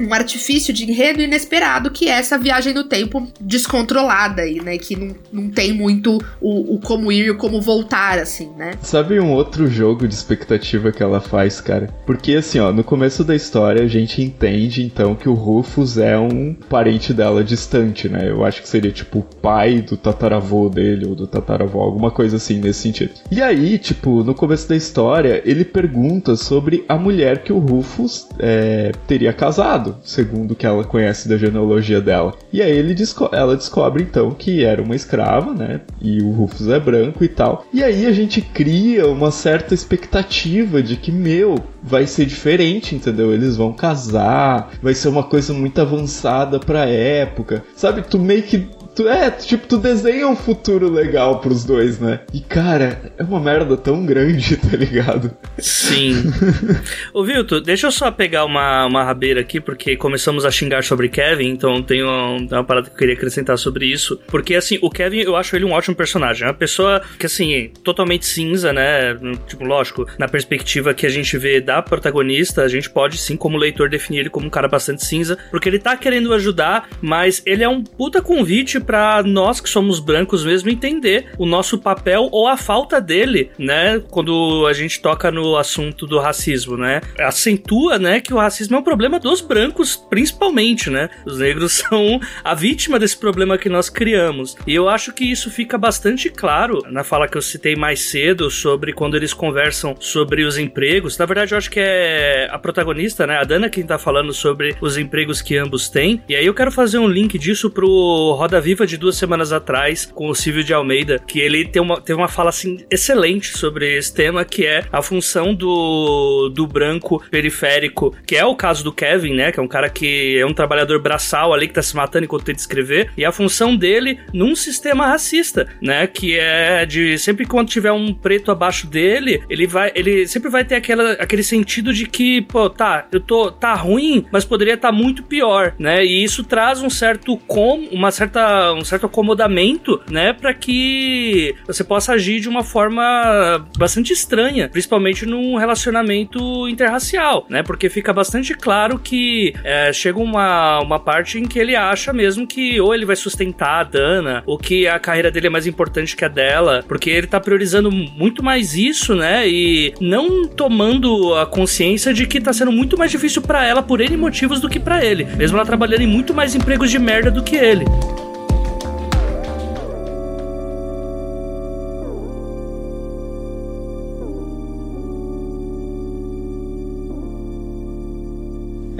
um artifício de enredo inesperado, que é essa viagem no tempo descontrolada aí, né? Que não, não tem muito o, o como ir e o como voltar, assim, né? Sabe um outro jogo de expectativa que ela faz, cara? Porque assim, ó, no começo da história a gente entende então que o Rufus é um parente dela distante, né? Eu acho que seria tipo o pai do tataravô dele ou do tataravô, alguma coisa assim nesse sentido. E aí, tipo, no começo da história, ele pergunta sobre a mulher que o Rufus é, teria casado, segundo o que ela conhece da genealogia dela. E aí ele desco ela descobre então que era uma escrava, né? E o Rufus é branco e tal. E aí a gente cria uma certa expectativa de que, meu, vai ser diferente, entendeu? Eles vão casar, vai ser uma coisa muito avançada pra época. Sabe, tu meio que Tu, é, tipo, tu desenha um futuro legal pros dois, né? E, cara, é uma merda tão grande, tá ligado? Sim. [laughs] Ô, Vilto, deixa eu só pegar uma, uma rabeira aqui, porque começamos a xingar sobre Kevin, então tem uma, uma parada que eu queria acrescentar sobre isso. Porque, assim, o Kevin, eu acho ele um ótimo personagem. É uma pessoa que, assim, totalmente cinza, né? Tipo, lógico, na perspectiva que a gente vê da protagonista, a gente pode, sim, como leitor, definir ele como um cara bastante cinza, porque ele tá querendo ajudar, mas ele é um puta convite para nós que somos brancos mesmo entender o nosso papel ou a falta dele, né? Quando a gente toca no assunto do racismo, né? Acentua, né, que o racismo é um problema dos brancos, principalmente, né? Os negros [laughs] são a vítima desse problema que nós criamos. E eu acho que isso fica bastante claro na fala que eu citei mais cedo sobre quando eles conversam sobre os empregos. Na verdade, eu acho que é a protagonista, né, a Dana quem tá falando sobre os empregos que ambos têm. E aí eu quero fazer um link disso pro Roda Viva de duas semanas atrás com o Silvio de Almeida, que ele tem uma, tem uma fala assim excelente sobre esse tema, que é a função do, do branco periférico, que é o caso do Kevin, né? Que é um cara que é um trabalhador braçal ali que tá se matando enquanto tenta escrever, e a função dele num sistema racista, né? Que é de sempre quando tiver um preto abaixo dele, ele vai, ele sempre vai ter aquela, aquele sentido de que, pô, tá, eu tô, tá ruim, mas poderia estar tá muito pior, né? E isso traz um certo com, uma certa um certo acomodamento, né, para que você possa agir de uma forma bastante estranha, principalmente num relacionamento interracial, né, porque fica bastante claro que é, chega uma, uma parte em que ele acha mesmo que ou ele vai sustentar a Dana, ou que a carreira dele é mais importante que a dela, porque ele tá priorizando muito mais isso, né, e não tomando a consciência de que tá sendo muito mais difícil para ela por N motivos do que para ele, mesmo ela trabalhando em muito mais empregos de merda do que ele.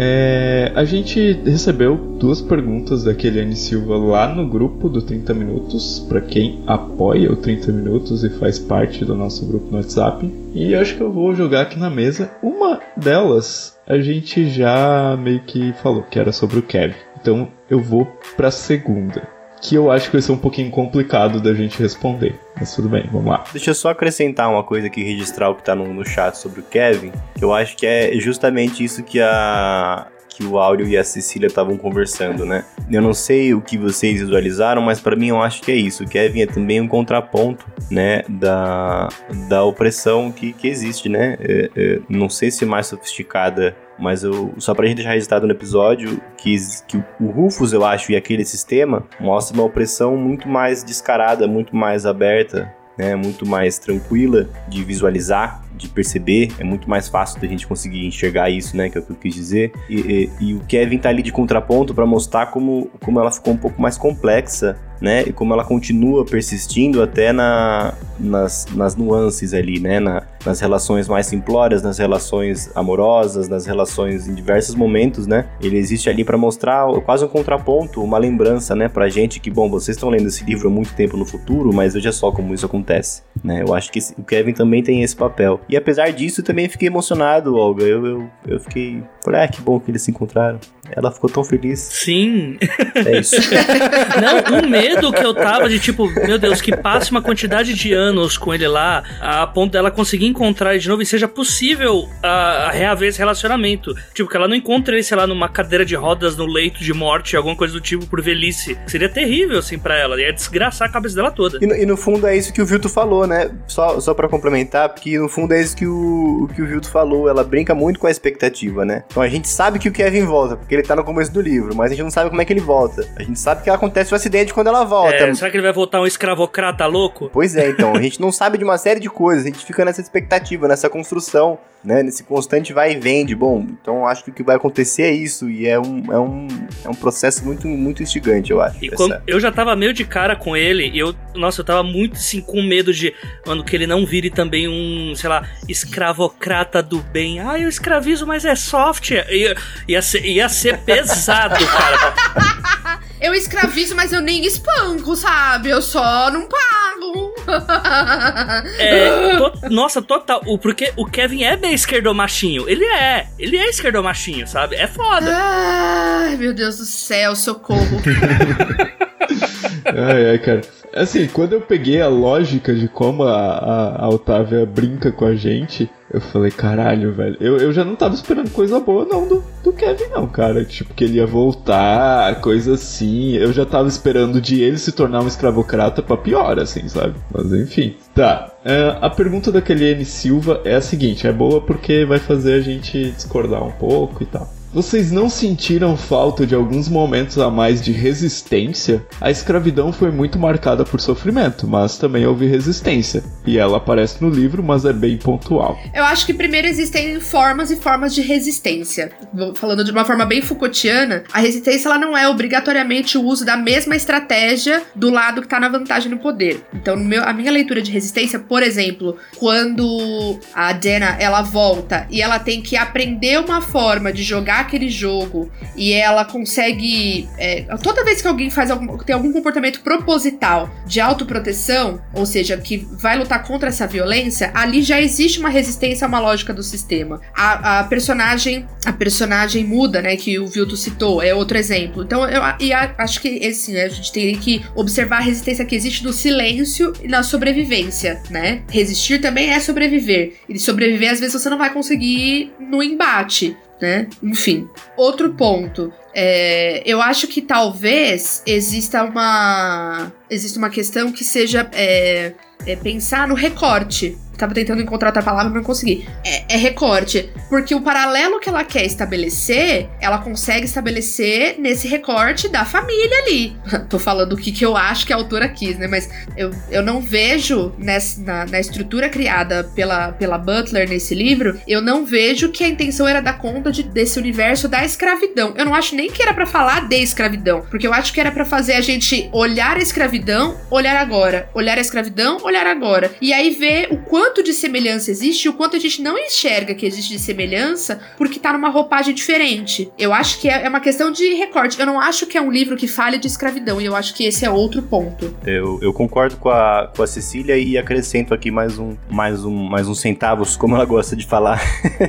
É, a gente recebeu duas perguntas da Keliane Silva lá no grupo do 30 Minutos, para quem apoia o 30 Minutos e faz parte do nosso grupo no WhatsApp. E acho que eu vou jogar aqui na mesa. Uma delas a gente já meio que falou, que era sobre o Kevin. Então eu vou para a segunda que eu acho que vai ser um pouquinho complicado da gente responder. Mas tudo bem, vamos lá. Deixa eu só acrescentar uma coisa aqui, registrar o que tá no, no chat sobre o Kevin, eu acho que é justamente isso que a que o Áureo e a Cecília estavam conversando, né? Eu não sei o que vocês visualizaram, mas para mim eu acho que é isso. O Kevin é também um contraponto, né, da, da opressão que, que existe, né? É, é, não sei se mais sofisticada mas eu, só pra gente deixar registrado no episódio que, que o Rufus, eu acho, e aquele sistema mostra uma opressão muito mais descarada, muito mais aberta, né, muito mais tranquila de visualizar de perceber, é muito mais fácil da gente conseguir enxergar isso, né? Que é o que eu quis dizer. E, e, e o Kevin tá ali de contraponto para mostrar como, como ela ficou um pouco mais complexa né? E como ela continua persistindo até na, nas, nas nuances ali, né? Na, nas relações mais simplórias, nas relações amorosas, nas relações em diversos momentos, né? Ele existe ali para mostrar quase um contraponto, uma lembrança, né, pra gente que, bom, vocês estão lendo esse livro há muito tempo no futuro, mas veja só como isso acontece, né? Eu acho que o Kevin também tem esse papel. E apesar disso, também fiquei emocionado, Olga. Eu, eu, eu fiquei, falei, ah, que bom que eles se encontraram. Ela ficou tão feliz. Sim. É isso. [laughs] Não, o medo que eu tava de tipo, meu Deus, que passe uma quantidade de anos com ele lá, a ponto dela conseguir encontrar ele de novo e seja possível a, a reaver esse relacionamento. Tipo, que ela não encontre ele, sei lá, numa cadeira de rodas no leito de morte, alguma coisa do tipo, por velhice. Seria terrível, assim, pra ela. Ia desgraçar a cabeça dela toda. E no, e no fundo é isso que o Vilto falou, né? Só, só pra complementar, porque no fundo é isso que o, que o Vilto falou. Ela brinca muito com a expectativa, né? Então a gente sabe que o Kevin volta, porque ele tá no começo do livro, mas a gente não sabe como é que ele volta. A gente sabe que acontece o um acidente quando ela volta. É, será que ele vai voltar um escravocrata louco? Pois é, então. A gente não sabe de uma série de coisas. A gente fica nessa expectativa, nessa construção, né? Nesse constante vai e vem de, bom, então acho que o que vai acontecer é isso. E é um, é um, é um processo muito, muito instigante, eu acho. E quando, eu já tava meio de cara com ele, e eu, nossa, eu tava muito assim com medo de, mano, que ele não vire também um, sei lá, escravocrata do bem. Ah, eu escravizo, mas é soft. Ia, ia, ser, ia ser pesado, [laughs] cara. Eu escravizo, mas eu nem espanco, sabe? Eu só não pago. [laughs] É, to, nossa, total. O, porque o Kevin é bem esquerdomachinho. Ele é. Ele é esquerdomachinho, sabe? É foda. Ai, meu Deus do céu, socorro. [laughs] ai, ai, cara. Assim, quando eu peguei a lógica de como a, a, a Otávia brinca com a gente, eu falei, caralho, velho. Eu, eu já não tava esperando coisa boa, não, do, do Kevin, não, cara. Tipo, que ele ia voltar, coisa assim. Eu já tava esperando de ele se tornar um escravocrata pra pior, assim, sabe? Mas enfim. Tá. Uh, a pergunta da Kelly Silva é a seguinte: é boa porque vai fazer a gente discordar um pouco e tal. Vocês não sentiram falta de alguns momentos a mais de resistência? A escravidão foi muito marcada por sofrimento, mas também houve resistência. E ela aparece no livro, mas é bem pontual. Eu acho que primeiro existem formas e formas de resistência. Falando de uma forma bem Foucaultiana, a resistência ela não é obrigatoriamente o uso da mesma estratégia do lado que está na vantagem no poder. Então, meu, a minha leitura de resistência, por exemplo, quando a Dana ela volta e ela tem que aprender uma forma de jogar aquele jogo e ela consegue. É, toda vez que alguém faz algum, tem algum comportamento proposital de autoproteção, ou seja, que vai lutar contra essa violência, ali já existe uma resistência a uma lógica do sistema. A, a personagem a personagem muda, né? Que o Vilto citou, é outro exemplo. Então, eu e a, acho que né, a gente tem que observar a resistência que existe no silêncio e na sobrevivência, né? Resistir também é sobreviver. E sobreviver, às vezes, você não vai conseguir no embate né? Enfim. Outro ponto. É, eu acho que talvez exista uma. Exista uma questão que seja é, é pensar no recorte Tava tentando encontrar outra palavra, mas não consegui. É, é, recorte. Porque o paralelo que ela quer estabelecer, ela consegue estabelecer nesse recorte da família ali. [laughs] Tô falando o que, que eu acho que a autora quis, né? Mas eu, eu não vejo nessa, na, na estrutura criada pela, pela Butler nesse livro, eu não vejo que a intenção era dar conta de, desse universo da escravidão. Eu não acho nem que era para falar de escravidão. Porque eu acho que era para fazer a gente olhar a escravidão, olhar agora. Olhar a escravidão, olhar agora. E aí ver o quanto quanto de semelhança existe e o quanto a gente não enxerga que existe de semelhança porque tá numa roupagem diferente. Eu acho que é, é uma questão de recorte. Eu não acho que é um livro que fale de escravidão e eu acho que esse é outro ponto. Eu, eu concordo com a, com a Cecília e acrescento aqui mais um, mais um, mais uns centavos, como ela gosta de falar,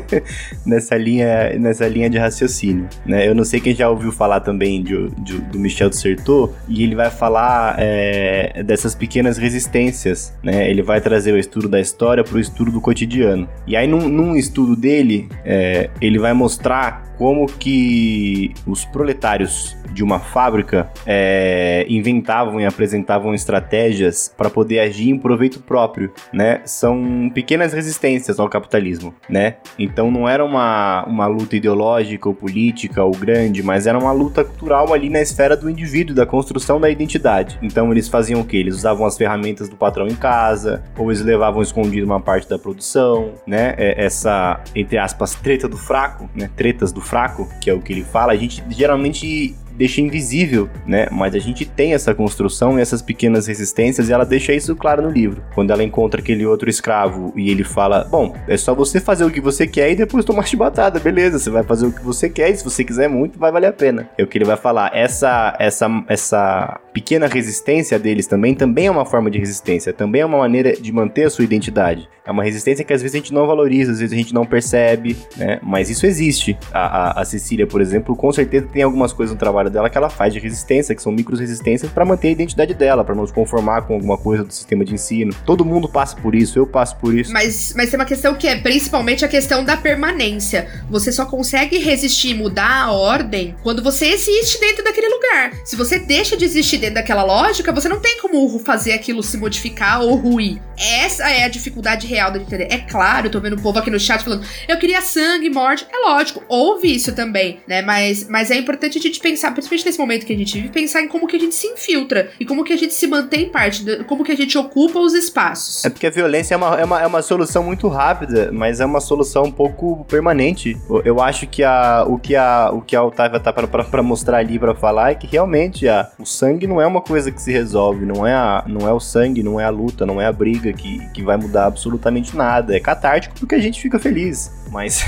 [laughs] nessa linha, nessa linha de raciocínio. Né? Eu não sei quem já ouviu falar também de, de, do Michel Certeau e ele vai falar é, dessas pequenas resistências. Né? Ele vai trazer o estudo da história história para o estudo do cotidiano. E aí, num, num estudo dele, é, ele vai mostrar como que os proletários de uma fábrica é, inventavam e apresentavam estratégias para poder agir em proveito próprio, né? São pequenas resistências ao capitalismo, né? Então não era uma, uma luta ideológica ou política ou grande, mas era uma luta cultural ali na esfera do indivíduo, da construção da identidade. Então eles faziam o que? Eles usavam as ferramentas do patrão em casa, ou eles levavam escondido uma parte da produção, né? É, essa, entre aspas, treta do fraco, né? Tretas do fraco, que é o que ele fala, a gente geralmente deixa invisível, né? Mas a gente tem essa construção e essas pequenas resistências e ela deixa isso claro no livro. Quando ela encontra aquele outro escravo e ele fala: Bom, é só você fazer o que você quer e depois tomar chibatada, beleza? Você vai fazer o que você quer e se você quiser muito, vai valer a pena. É o que ele vai falar. Essa, essa, essa pequena resistência deles também, também é uma forma de resistência, também é uma maneira de manter a sua identidade. É uma resistência que às vezes a gente não valoriza, às vezes a gente não percebe, né? Mas isso existe. A, a, a Cecília, por exemplo, com certeza tem algumas coisas no trabalho dela que ela faz de resistência, que são micro resistências, para manter a identidade dela, para não se conformar com alguma coisa do sistema de ensino. Todo mundo passa por isso, eu passo por isso. Mas, mas tem uma questão que é principalmente a questão da permanência. Você só consegue resistir e mudar a ordem quando você existe dentro daquele lugar. Se você deixa de existir dentro daquela lógica, você não tem como fazer aquilo se modificar ou ruir. Essa é a dificuldade real de entender. É claro, eu tô vendo o povo aqui no chat falando, eu queria sangue, morte. É lógico, houve isso também, né? Mas, mas é importante a gente pensar, principalmente nesse momento que a gente vive, pensar em como que a gente se infiltra e como que a gente se mantém parte, de, como que a gente ocupa os espaços. É porque a violência é uma, é uma, é uma solução muito rápida, mas é uma solução um pouco permanente. Eu acho que a, o, que a, o que a Otávia tá para mostrar ali, para falar, é que realmente a, o sangue não é uma coisa que se resolve, não é, a, não é o sangue, não é a luta, não é a briga que, que vai mudar absolutamente nada. É catártico porque a gente fica feliz, mas.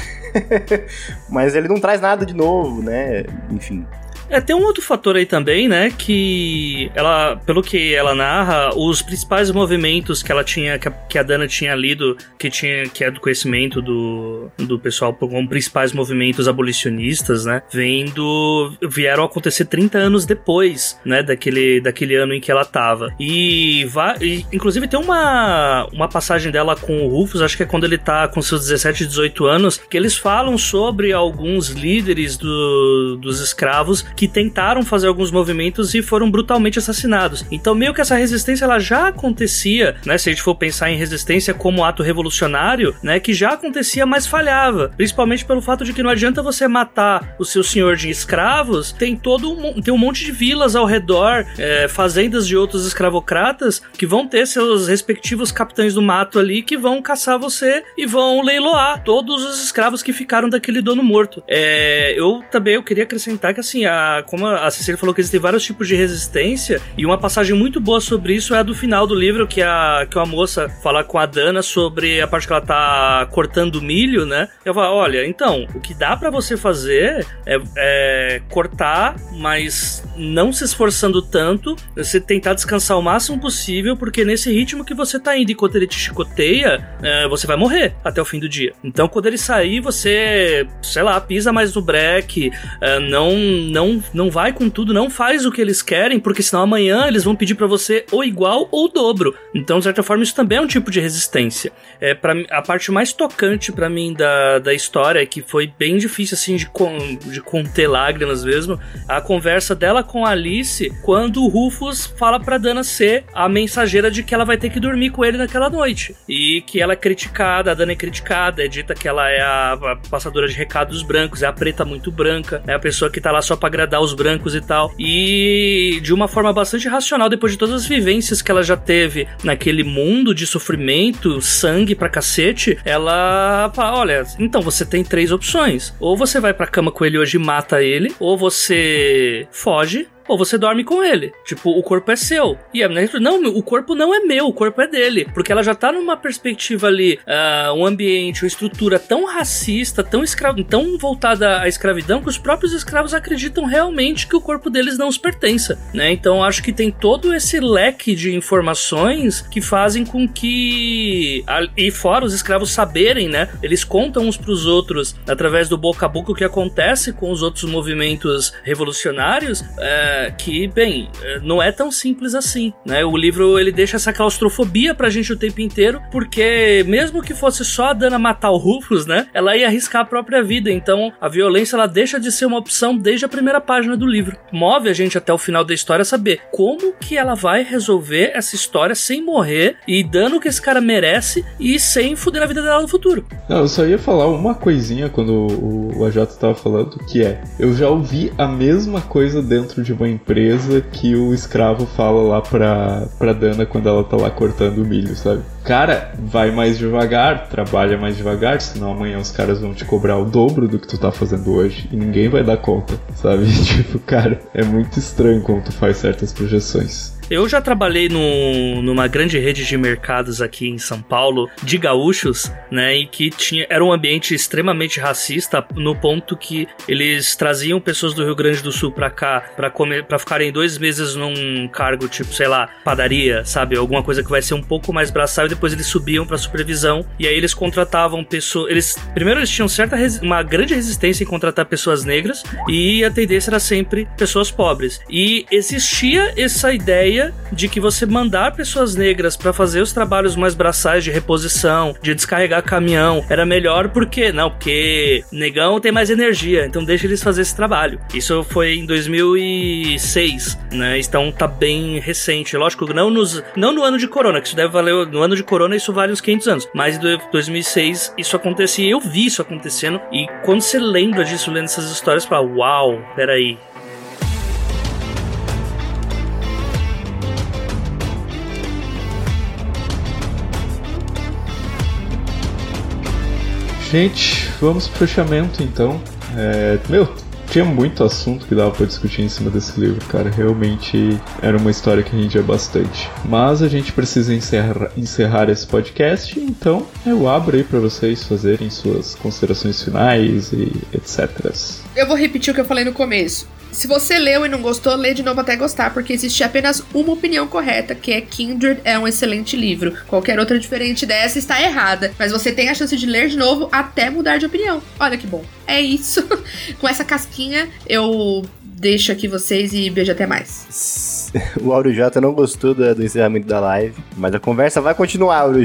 [laughs] mas ele não traz nada de novo, né? Enfim. É, tem um outro fator aí também, né? Que ela, pelo que ela narra, os principais movimentos que ela tinha, que a, que a Dana tinha lido, que tinha, que é do conhecimento do, do pessoal como principais movimentos abolicionistas, né? Vem do. vieram acontecer 30 anos depois, né? Daquele, daquele ano em que ela tava. E, vai, e inclusive tem uma, uma passagem dela com o Rufus, acho que é quando ele tá com seus 17, 18 anos, que eles falam sobre alguns líderes do, dos escravos que tentaram fazer alguns movimentos e foram brutalmente assassinados. Então, meio que essa resistência ela já acontecia, né? Se a gente for pensar em resistência como ato revolucionário, né? Que já acontecia, mas falhava. Principalmente pelo fato de que não adianta você matar o seu senhor de escravos, tem todo um, tem um monte de vilas ao redor, é, fazendas de outros escravocratas que vão ter seus respectivos capitães do mato ali que vão caçar você e vão leiloar todos os escravos que ficaram daquele dono morto. É, eu também eu queria acrescentar que assim a como a Cecília falou que existem vários tipos de resistência, e uma passagem muito boa sobre isso é a do final do livro, que a, que a moça fala com a Dana sobre a parte que ela tá cortando milho, né? Eu falo, olha, então, o que dá para você fazer é, é, cortar, mas não se esforçando tanto, você tentar descansar o máximo possível, porque nesse ritmo que você tá indo enquanto ele te chicoteia, é, você vai morrer até o fim do dia. Então, quando ele sair, você, sei lá, pisa mais no break, é, não, não não, vai com tudo, não faz o que eles querem, porque senão amanhã eles vão pedir para você ou igual ou dobro. Então, de certa forma, isso também é um tipo de resistência. É para a parte mais tocante para mim da, da história, que foi bem difícil assim de, con, de conter lágrimas mesmo, a conversa dela com a Alice quando o Rufus fala para Dana ser a mensageira de que ela vai ter que dormir com ele naquela noite e que ela é criticada, a Dana é criticada, é dita que ela é a, a passadora de recados brancos, é a preta muito branca, é a pessoa que tá lá só pra agradar os brancos e tal. E de uma forma bastante racional, depois de todas as vivências que ela já teve naquele mundo de sofrimento, sangue pra cacete, ela fala: olha, então você tem três opções. Ou você vai pra cama com ele hoje e mata ele, ou você foge, ou você dorme com ele. Tipo, o corpo é seu. E a não, o corpo não é meu, o corpo é dele. Porque ela já tá numa perspectiva ali, uh, um ambiente, uma estrutura tão racista, tão escravo, tão voltada à escravidão, que os próprios escravos acreditam realmente que o corpo deles não os pertença, né? Então acho que tem todo esse leque de informações que fazem com que e fora os escravos saberem, né? Eles contam uns pros outros através do boca a boca o que acontece com os outros movimentos revolucionários. É, que, bem, é, não é tão simples assim, né? O livro ele deixa essa claustrofobia pra gente o tempo inteiro, porque mesmo que fosse só a Dana matar o Rufus, né? Ela ia arriscar a própria vida, então a violência ela deixa de ser uma opção desde a primeira página do livro. Move a gente até o final da história saber como que ela vai resolver essa história sem morrer e dando o que esse cara merece e sem fuder a vida dela no futuro. Não, eu só ia falar uma coisinha quando o, o AJ tava falando, que é, eu já ouvi a mesma coisa dentro de uma empresa que o escravo fala lá pra, pra Dana quando ela tá lá cortando o milho, sabe? Cara, vai mais devagar, trabalha mais devagar, senão amanhã os caras vão te cobrar o dobro do que tu tá fazendo hoje e ninguém vai dar conta, sabe? [laughs] Tipo, cara, é muito estranho como tu faz certas projeções. Eu já trabalhei numa grande rede de mercados aqui em São Paulo, de gaúchos, né? E que tinha, era um ambiente extremamente racista, no ponto que eles traziam pessoas do Rio Grande do Sul pra cá pra, comer, pra ficarem dois meses num cargo, tipo, sei lá, padaria, sabe? Alguma coisa que vai ser um pouco mais braçal depois eles subiam pra supervisão. E aí eles contratavam pessoas. Eles. Primeiro eles tinham certa uma grande resistência em contratar pessoas negras e a tendência era sempre pessoas pobres. E existia essa ideia de que você mandar pessoas negras para fazer os trabalhos mais braçais de reposição, de descarregar caminhão, era melhor porque não, porque negão tem mais energia, então deixa eles fazer esse trabalho. Isso foi em 2006, né? Então tá bem recente. Lógico, não nos não no ano de corona, que isso deve valer no ano de corona isso vale uns 500 anos, mas em 2006 isso acontecia, eu vi isso acontecendo. E quando você lembra disso lendo essas histórias, fala, uau, peraí, Gente, vamos pro fechamento então. É, meu, tinha muito assunto que dava para discutir em cima desse livro, cara. Realmente era uma história que rendia bastante. Mas a gente precisa encerrar, encerrar esse podcast, então eu abro aí para vocês fazerem suas considerações finais e etc. Eu vou repetir o que eu falei no começo. Se você leu e não gostou, lê de novo até gostar, porque existe apenas uma opinião correta, que é Kindred é um excelente livro. Qualquer outra diferente dessa está errada, mas você tem a chance de ler de novo até mudar de opinião. Olha que bom. É isso. [laughs] Com essa casquinha, eu deixo aqui vocês e beijo até mais. [laughs] O Auro não gostou do, do, encerramento da live, mas a conversa vai continuar, Auro.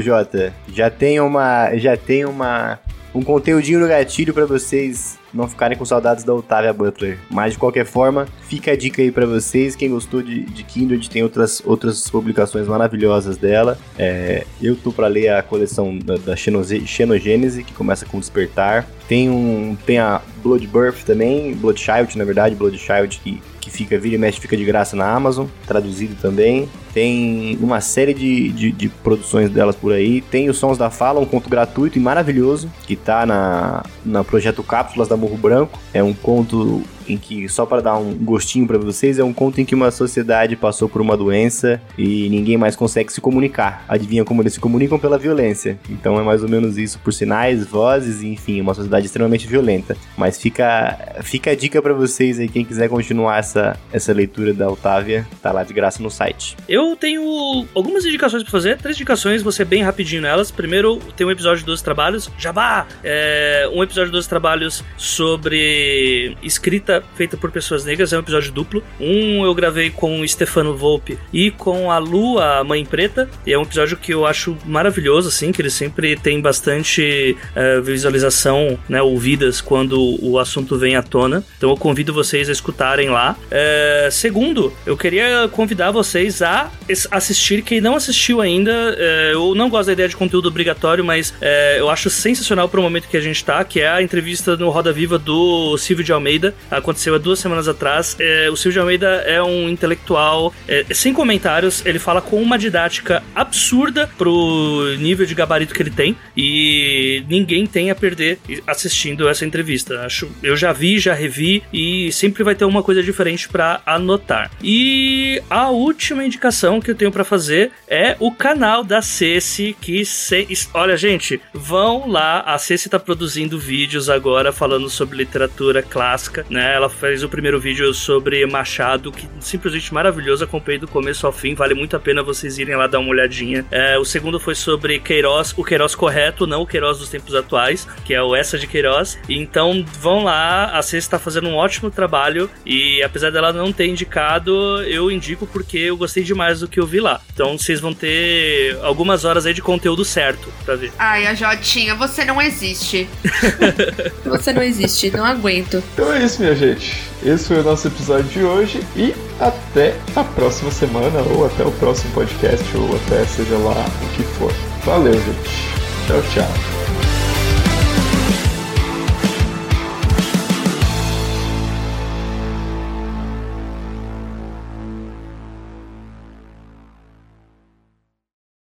Já tem uma, já tem uma um conteúdinho no gatilho para vocês não ficarem com saudades da Otávia Butler. Mas de qualquer forma, fica a dica aí para vocês. Quem gostou de, de Kindred tem outras, outras publicações maravilhosas dela. É, eu tô para ler a coleção da, da Xenogênese, que começa com Despertar. Tem, um, tem a Blood Birth também, Blood Child, na verdade, Blood Child, que, que fica, vira e mexe, fica de graça na Amazon, traduzido também. Tem uma série de, de, de, produções delas por aí. Tem os Sons da Fala, um conto gratuito e maravilhoso, que tá na, na projeto Cápsulas da Morro Branco. É um conto em que, só para dar um gostinho para vocês, é um conto em que uma sociedade passou por uma doença e ninguém mais consegue se comunicar. Adivinha como eles se comunicam? Pela violência. Então é mais ou menos isso, por sinais, vozes, enfim, uma sociedade extremamente violenta. Mas fica, fica a dica para vocês aí, quem quiser continuar essa, essa leitura da Otávia, tá lá de graça no site. Eu tenho algumas indicações para fazer, três indicações, ser bem rapidinho nelas. Primeiro, tem um episódio dos trabalhos, Jabá! É, um episódio dos trabalhos sobre escrita feita por pessoas negras, é um episódio duplo. Um eu gravei com o Stefano Volpe e com a Lu, a Mãe Preta, e é um episódio que eu acho maravilhoso, assim, que ele sempre tem bastante uh, visualização, né, ouvidas quando o assunto vem à tona. Então eu convido vocês a escutarem lá. Uh, segundo, eu queria convidar vocês a assistir, quem não assistiu ainda, uh, eu não gosto da ideia de conteúdo obrigatório, mas eu acho sensacional para o momento que a gente tá, que é a entrevista no Roda Viva do Silvio de Almeida, aconteceu há duas semanas atrás. É, o Silvio Almeida é um intelectual é, sem comentários, ele fala com uma didática absurda pro nível de gabarito que ele tem e ninguém tem a perder assistindo essa entrevista. Acho, eu já vi, já revi e sempre vai ter uma coisa diferente para anotar. E a última indicação que eu tenho para fazer é o canal da Ceci que se... olha gente, vão lá, a Ceci tá produzindo vídeos agora falando sobre literatura clássica, né? Ela fez o primeiro vídeo sobre Machado, que simplesmente maravilhoso, acompanhei do começo ao fim, vale muito a pena vocês irem lá dar uma olhadinha. É, o segundo foi sobre Queiroz, o Queiroz correto, não o Queiroz dos tempos atuais, que é o Essa de Queiroz. Então vão lá, a Cê está fazendo um ótimo trabalho e apesar dela não ter indicado, eu indico porque eu gostei demais do que eu vi lá. Então vocês vão ter algumas horas aí de conteúdo certo pra ver. Ai, a Jotinha, você não existe. [laughs] você não existe, não aguento. Então é isso, minha gente gente. Esse foi o nosso episódio de hoje e até a próxima semana, ou até o próximo podcast, ou até seja lá o que for. Valeu, gente. Tchau, tchau.